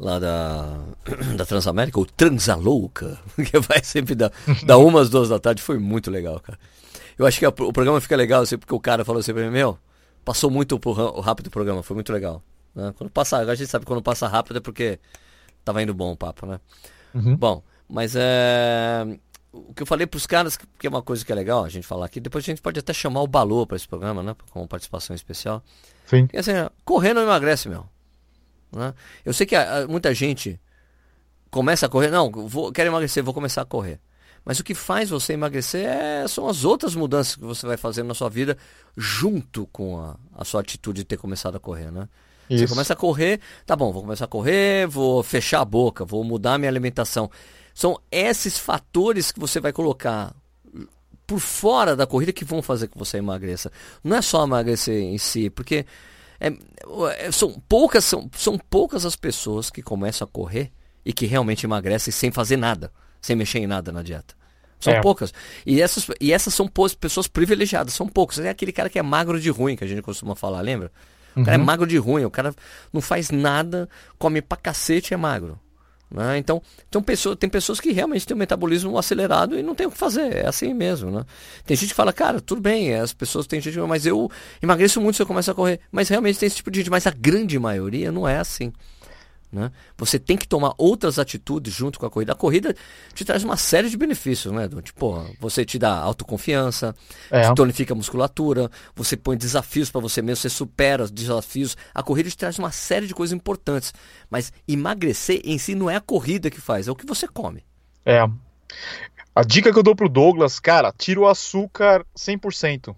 lá da, da Transamérica, ou Transalouca, que vai sempre dar, dar umas, duas da tarde, foi muito legal, cara. Eu acho que a- o programa fica legal, assim, porque o cara falou assim pra mim, meu, passou muito rápido o programa, foi muito legal. né? Quando passa, a gente sabe que quando passa rápido é porque tava indo bom o papo, né? Uhum. Bom, mas é. O que eu falei pros caras, que é uma coisa que é legal a gente falar aqui, depois a gente pode até chamar o Balô pra esse programa, né? Com participação especial. Sim. E assim, correr não emagrece, meu. Né? Eu sei que ah, muita gente começa a correr, não, vou, quero emagrecer, vou começar a correr. Mas o que faz você emagrecer é- são as outras mudanças que você vai fazendo na sua vida junto com a, a sua atitude de ter começado a correr, né? Você Isso. começa a correr, tá bom, vou começar a correr, vou fechar a boca, vou mudar minha alimentação. São esses fatores que você vai colocar por fora da corrida que vão fazer que você emagreça. Não é só emagrecer em si, porque é- é- são, poucas, são, são poucas as pessoas que começam a correr e que realmente emagrecem sem fazer nada, sem mexer em nada na dieta. São É. poucas. E essas, e essas são pessoas privilegiadas, são poucos. É aquele cara que é magro de ruim, que a gente costuma falar, lembra? O cara é magro de ruim, o cara não faz nada, come pra cacete e é magro. Né? Então, então pessoa, tem pessoas que realmente têm um metabolismo acelerado e não tem o que fazer, é assim mesmo. Né? Tem gente que fala, cara, tudo bem, as pessoas têm gente, mas eu emagreço muito se eu começar a correr. Mas realmente tem esse tipo de gente, mas a grande maioria não é assim. Né? Você tem que tomar outras atitudes junto com a corrida. A corrida te traz uma série de benefícios, né? Tipo, você te dá autoconfiança, é. te tonifica a musculatura, você põe desafios para você mesmo, você supera os desafios. A corrida te traz uma série de coisas importantes. Mas emagrecer em si não é a corrida que faz, é o que você come. É. A dica que eu dou pro Douglas, cara, tira o açúcar 100%.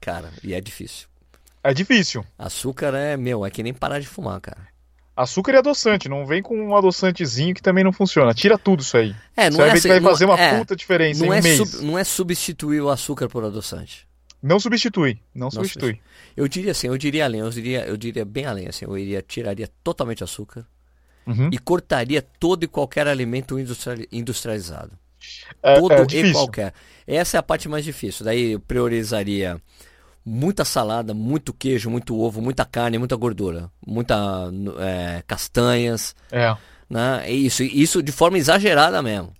Cara, e é difícil. É difícil. Açúcar é, meu, é que nem parar de fumar, cara. Açúcar e adoçante, não vem com um adoçantezinho que também não funciona. Tira tudo isso aí. É, não Você é vai, vai fazer não, uma é, puta diferença não em um é mês. Sub, não é substituir o açúcar por adoçante. Não substitui, não, não substitui. substitui. Eu diria assim, eu diria além, eu diria, eu diria bem além, assim, eu iria tiraria totalmente açúcar uhum. e cortaria todo e qualquer alimento industrializado. É, todo é e qualquer. Essa é a parte mais difícil. Daí eu priorizaria muita salada, muito queijo, muito ovo, muita carne, muita gordura, muita é, castanhas. É. Né? Isso, isso de forma exagerada mesmo.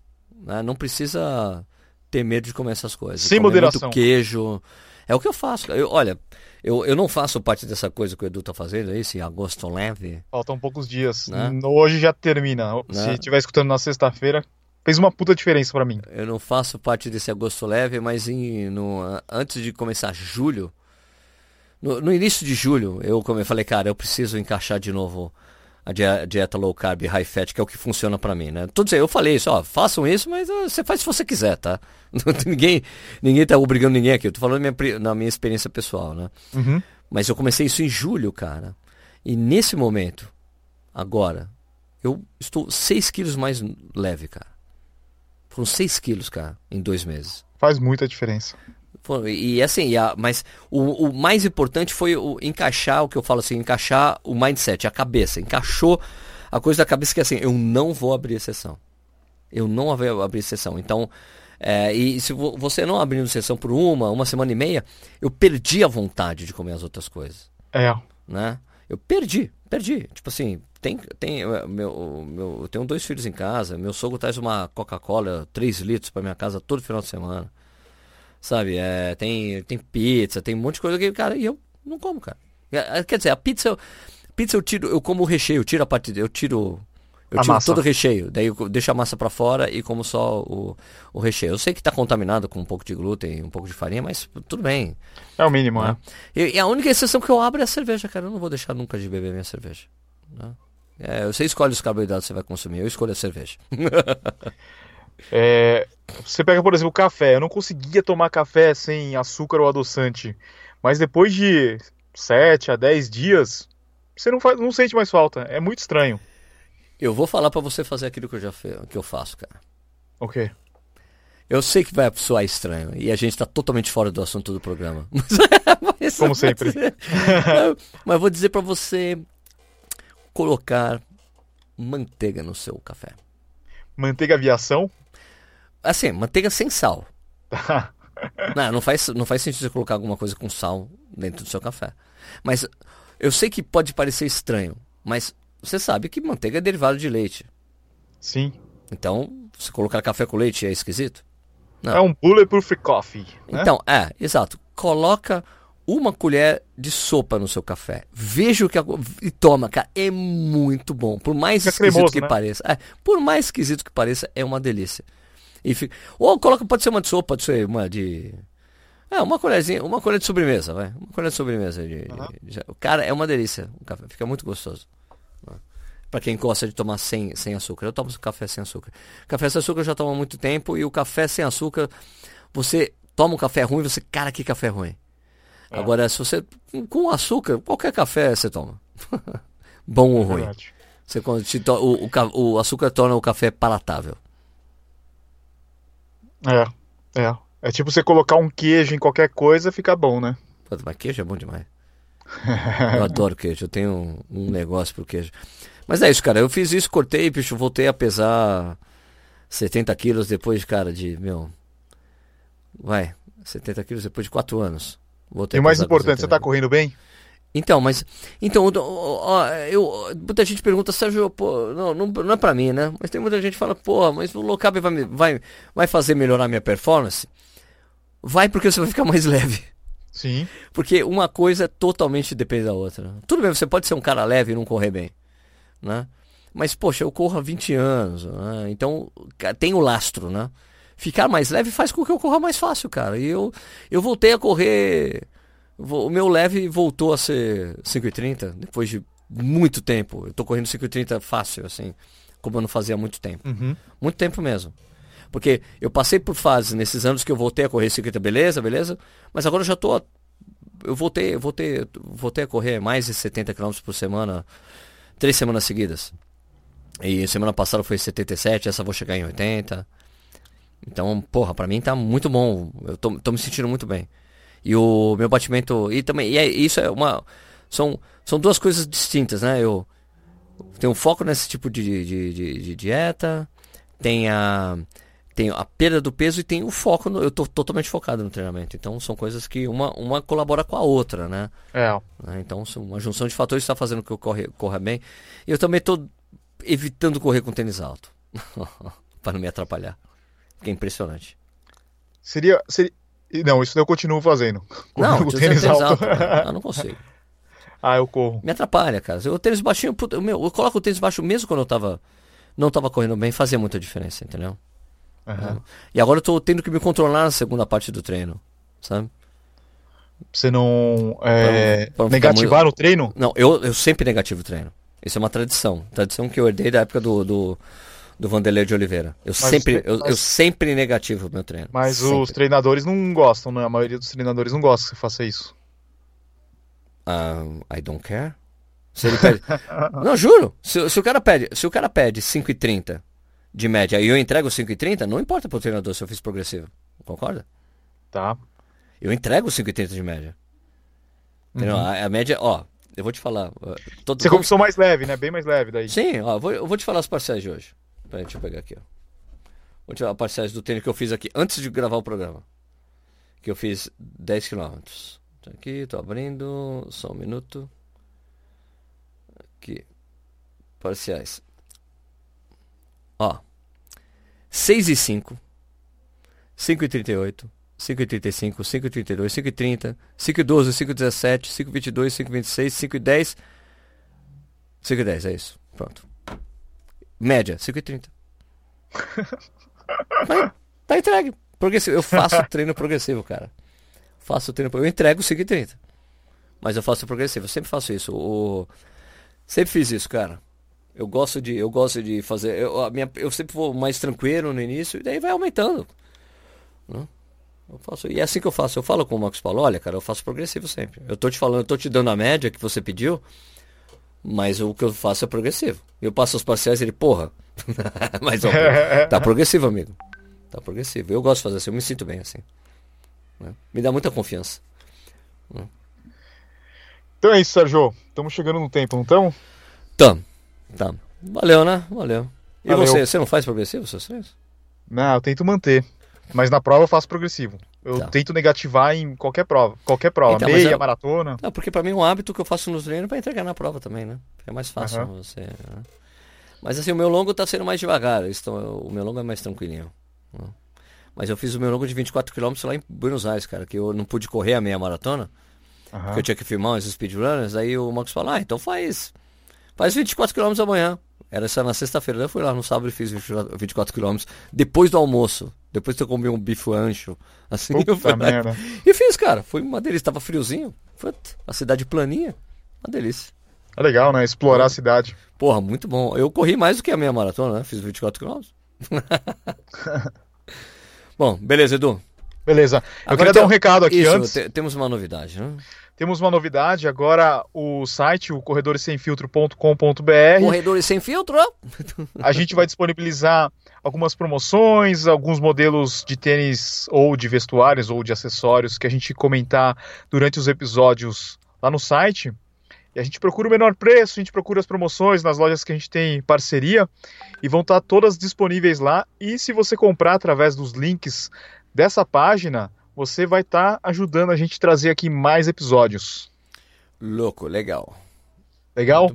Né? Não precisa ter medo de comer essas coisas. Sem comer moderação. Muito queijo. É o que eu faço. Eu, olha, eu, eu não faço parte dessa coisa que o Edu tá fazendo, é esse agosto leve. Faltam poucos dias. Né? Hoje já termina. Né? Se estiver escutando na sexta-feira, fez uma puta diferença para mim. Eu não faço parte desse agosto leve, mas em, no, antes de começar julho, no, no início de julho, eu, como eu falei, cara, eu preciso encaixar de novo a dieta low carb high fat, que é o que funciona para mim, né? Todos eu falei isso, ó, façam isso, mas ó, você faz se você quiser, tá? ninguém, ninguém tá obrigando ninguém aqui. Eu tô falando minha, na minha experiência pessoal, né? Uhum. Mas eu comecei isso em julho, cara. E nesse momento, agora, eu estou 6 quilos mais leve, cara. Foram 6 quilos, cara, em dois meses. Faz muita diferença. E assim, e a, mas o, o, mais importante foi o encaixar, o que eu falo assim, encaixar o mindset, a cabeça. Encaixou a coisa da cabeça que é assim, eu não vou abrir exceção. Eu não vou abrir exceção. Então, é, e se você não abrindo exceção por uma, uma semana e meia, eu perdi a vontade de comer as outras coisas. É. Né? Eu perdi, perdi. Tipo assim, tem, tem meu, meu, eu tenho dois filhos em casa, meu sogro traz uma Coca-Cola 3 litros para minha casa todo final de semana. Sabe? É, tem, tem pizza, tem um monte de coisa que, cara, e eu não como, cara. É, é, quer dizer, a pizza, pizza eu tiro, eu como o recheio, eu tiro a parte, eu tiro eu a tiro massa. todo o recheio, daí eu deixo a massa para fora e como só o, o recheio. Eu sei que está contaminado com um pouco de glúten, um pouco de farinha, mas tudo bem. É o mínimo, né? E, e, a única exceção que eu abro é a cerveja, cara. Eu não vou deixar nunca de beber minha cerveja. Né? É, você escolhe os carboidratos que você vai consumir, eu escolho a cerveja. É, você pega, por exemplo, o café. Eu não conseguia tomar café sem açúcar ou adoçante. Mas depois de 7 a 10 dias, você não, faz, não sente mais falta. É muito estranho. Eu vou falar para você fazer aquilo que eu já que eu faço, cara. O okay. quê? Eu sei que vai soar estranho e a gente está totalmente fora do assunto do programa. Mas, Como sempre. mas vou dizer para você colocar manteiga no seu café. Manteiga aviação? Assim, manteiga sem sal. não, não, faz, não faz sentido você colocar alguma coisa com sal dentro do seu café. Mas eu sei que pode parecer estranho, mas você sabe que manteiga é derivado de leite. Sim. Então, se colocar café com leite é esquisito? Não. É um bulletproof coffee. Né? Então, é, exato. Coloca uma colher de sopa no seu café. Veja o que e toma, cara, é muito bom. Por mais Fica esquisito cremoso, que né? pareça, é, por mais esquisito que pareça, é uma delícia. E fica... Ou coloca, pode ser uma de sopa, pode ser uma de. É, uma colherzinha, uma colher de sobremesa, vai. Uma colher de sobremesa. De, uhum. de. Cara, é uma delícia. O café fica muito gostoso. Para quem gosta de tomar sem, sem açúcar. Eu tomo café sem açúcar. Café sem açúcar eu já tomo há muito tempo. E o café sem açúcar, você toma um café ruim, você, cara, que café ruim. É. Agora, se você. Com açúcar, qualquer café você toma. Bom ou ruim. Você, o, o, o açúcar torna o café palatável. É, é. É tipo você colocar um queijo em qualquer coisa, fica bom, né? Mas queijo é bom demais. eu adoro queijo, eu tenho um, um, negócio pro queijo. Mas é isso, cara. Eu fiz isso, cortei, bicho, voltei a pesar 70 quilos depois, cara, de, meu. Vai, 70 quilos depois de 4 anos. E o mais importante, você tá correndo bem? Então, mas. Então, eu, muita gente pergunta, Sérgio, pô, não, não, não é pra mim, né? Mas tem muita gente que fala, pô, mas o low carb vai, vai, vai fazer melhorar minha performance? Vai porque você vai ficar mais leve. Sim. Porque uma coisa totalmente depende da outra. Tudo bem, você pode ser um cara leve e não correr bem, né? Mas, poxa, eu corro há 20 anos, né? então tem o lastro, né? Ficar mais leve faz com que eu corra mais fácil, cara. E eu, eu voltei a correr. O meu leve voltou a ser 5,30 depois de muito tempo. Eu tô correndo 5,30 fácil, assim, como eu não fazia há muito tempo. Uhum. Muito tempo mesmo. Porque eu passei por fases nesses anos que eu voltei a correr 50, beleza, beleza. Mas agora eu já tô. Eu voltei, eu voltei, voltei a correr mais de 70 km por semana, três semanas seguidas. E semana passada foi 77, essa vou chegar em 80. Então, porra, pra mim tá muito bom. Eu tô, tô me sentindo muito bem. E o meu batimento. E também. E é, isso é uma. São, são duas coisas distintas, né? Eu tenho um foco nesse tipo de, de, de, de dieta. Tem a tem a perda do peso e tem o foco no, eu tô totalmente focado no treinamento então são coisas que uma, uma colabora com a outra né é né? então uma junção de fatores está fazendo que eu corre, corra bem e eu também estou evitando correr com tênis alto para não me atrapalhar que é impressionante seria, seria não isso eu continuo fazendo não o tênis, alto, alto eu não consigo ah eu corro me atrapalha cara o tênis baixinho puta, meu, eu coloco o tênis baixo mesmo quando eu tava não tava correndo bem fazia muita diferença entendeu Uhum. E agora eu tô tendo que me controlar na segunda parte do treino, sabe? Você não é, pra, pra negativar muito... o treino? Não, eu, eu sempre negativo o treino. Isso é uma tradição. Tradição que eu herdei da época do, do, do Vanderlei de Oliveira. Eu sempre, eu, mas... eu, sempre negativo o meu treino. Mas sempre. os treinadores não gostam, né? A maioria dos treinadores não gosta que você faça isso. Um, I don't care. Se ele pede... não, juro. Se, se, o cara pede, se o cara pede 5,30 de média e eu entrego 5,30, não importa pro treinador se eu fiz progressivo. Concorda? Tá. Eu entrego 5,30 de média. Entendeu? Uhum. A, a, média, ó, eu vou te falar. Todo, Você começou mais leve, né? Bem mais leve daí. Sim, ó, vou, eu vou te falar as parciais de hoje. Peraí, deixa eu pegar aqui, ó. Vou falar as parciais do treino que eu fiz aqui antes de gravar o programa. Que eu fiz 10 km. Aqui, tô abrindo. Só um minuto. Aqui. Parciais. Ó. 6 e 5. 5 e 38. 5 e 35, 5 e 32, 5 e 30, 5 e 12, 5 e 17, 5 e 22, 5 e 26, 5 e 10. 5 e 10, é isso. Pronto. Média, 5 e 30. Tá, entregue. Progressivo. Eu faço treino progressivo, cara. Faço treino Eu entrego 5 e 30. Mas eu faço progressivo. Eu sempre faço isso. O... Sempre fiz isso, cara. Eu gosto de, eu gosto de fazer. Eu, minha, eu sempre vou mais tranquilo no início e daí vai aumentando. Né? Eu faço, e é assim que eu faço. Eu falo com o Marcos Paulo, olha, cara, eu faço progressivo sempre. Eu tô te falando, eu tô te dando a média que você pediu, mas o que eu faço é progressivo. Eu passo os parciais e ele, porra. mas ó, tá progressivo, amigo. Tá progressivo. Eu gosto de fazer assim, eu me sinto bem assim. Né? Me dá muita confiança. Né? Então é isso, Sérgio. Estamos chegando no tempo, não estamos? Estamos. Tá. Valeu, né? Valeu. E Valeu. você, você não faz progressivo, seus treinos? Não, eu tento manter. Mas na prova eu faço progressivo. Eu tá. tento negativar em qualquer prova. Qualquer prova. Então, Meia, é... maratona. Não, porque para mim é um hábito que eu faço nos treinos para entregar na prova também, né? É mais fácil uhum. você. Né? Mas assim, o meu longo tá sendo mais devagar. Então, o meu longo é mais tranquilinho. Né? Mas eu fiz o meu longo de 24 km lá em Buenos Aires, cara, que eu não pude correr a meia maratona. Uhum. Porque eu tinha que filmar os speedrunners. Aí o Marcos falou: ah, então faz Faz 24 km amanhã. Era essa na sexta-feira. Eu fui lá no sábado e fiz 24 km depois do almoço. Depois que eu comi um bife ancho. Assim, Puta eu fui merda. E fiz, cara. Foi uma delícia. Tava friozinho. Foi a cidade planinha. Uma delícia. É legal, né? Explorar a cidade. Porra, muito bom. Eu corri mais do que a minha maratona, né? Fiz 24 km. bom, beleza, Edu. Beleza. Eu Agora queria dar um recado aqui isso, antes. Temos uma novidade, né? Temos uma novidade agora, o site, o corredoressemfiltro.com.br. Corredores Sem Filtro? a gente vai disponibilizar algumas promoções, alguns modelos de tênis ou de vestuários ou de acessórios que a gente comentar durante os episódios lá no site. E a gente procura o menor preço, a gente procura as promoções nas lojas que a gente tem parceria e vão estar todas disponíveis lá. E se você comprar através dos links dessa página, você vai estar ajudando a gente a trazer aqui mais episódios. Louco, legal. Legal?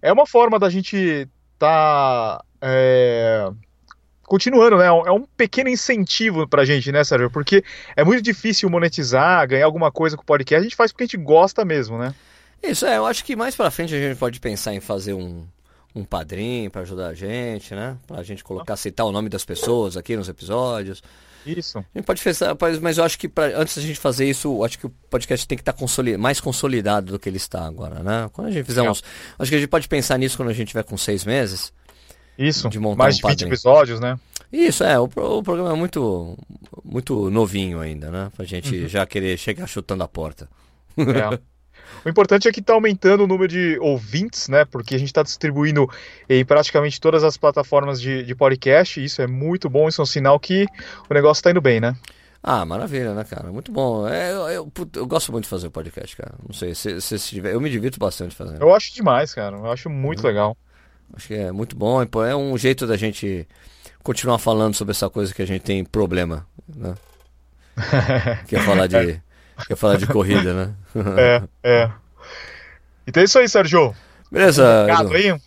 É uma forma da gente tá é, continuando, né? É um pequeno incentivo pra gente, né, Sérgio? Porque é muito difícil monetizar, ganhar alguma coisa com o podcast. A gente faz porque a gente gosta mesmo, né? Isso, é. Eu acho que mais pra frente a gente pode pensar em fazer um, um padrinho para ajudar a gente, né? Pra gente colocar, citar o nome das pessoas aqui nos episódios. Isso. A gente pode fazer, mas eu acho que pra, antes da gente fazer isso, acho que o podcast tem que estar tá consolidado, mais consolidado do que ele está agora, né? Quando a gente fizer uns. Acho que a gente pode pensar nisso quando a gente tiver com seis meses. Isso, de montar mais um de 20 episódios, né? Isso, é, o, o, programa é muito, muito novinho ainda, né? Pra gente uhum. já querer chegar chutando a porta. É. O importante é que está aumentando o número de ouvintes, né? Porque a gente está distribuindo em praticamente todas as plataformas de, de podcast. E isso é muito bom, isso é um sinal que o negócio está indo bem, né? Ah, maravilha, né, cara? Muito bom. É, eu, eu, eu, gosto muito de fazer o podcast, cara. Não sei, se, se, se tiver, eu me divirto bastante fazendo. Eu acho demais, cara. Eu acho muito uhum. legal. Acho que é muito bom. É um jeito da gente continuar falando sobre essa coisa que a gente tem problema, né? Quer falar de, quer falar de corrida, né? é, é. Então é isso aí, Sérgio. Beleza. Um aí?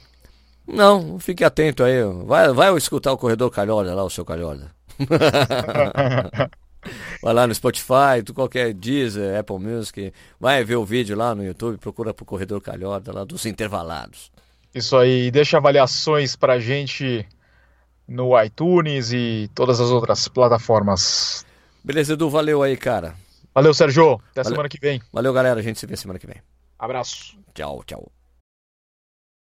Não, fique atento aí. Vai, vai escutar o Corredor Calhorda lá, o seu Calhorda. vai lá no Spotify, tu qualquer Deezer, Apple Music. Vai ver o vídeo lá no YouTube, procura pro Corredor Calhorda lá dos intervalados. Isso aí, deixa avaliações pra gente no iTunes e todas as outras plataformas. Beleza, Edu, valeu aí, cara. Valeu, Sérgio. Até valeu. semana que vem. Valeu, galera. A gente se vê semana que vem. Abraço. Tchau, tchau.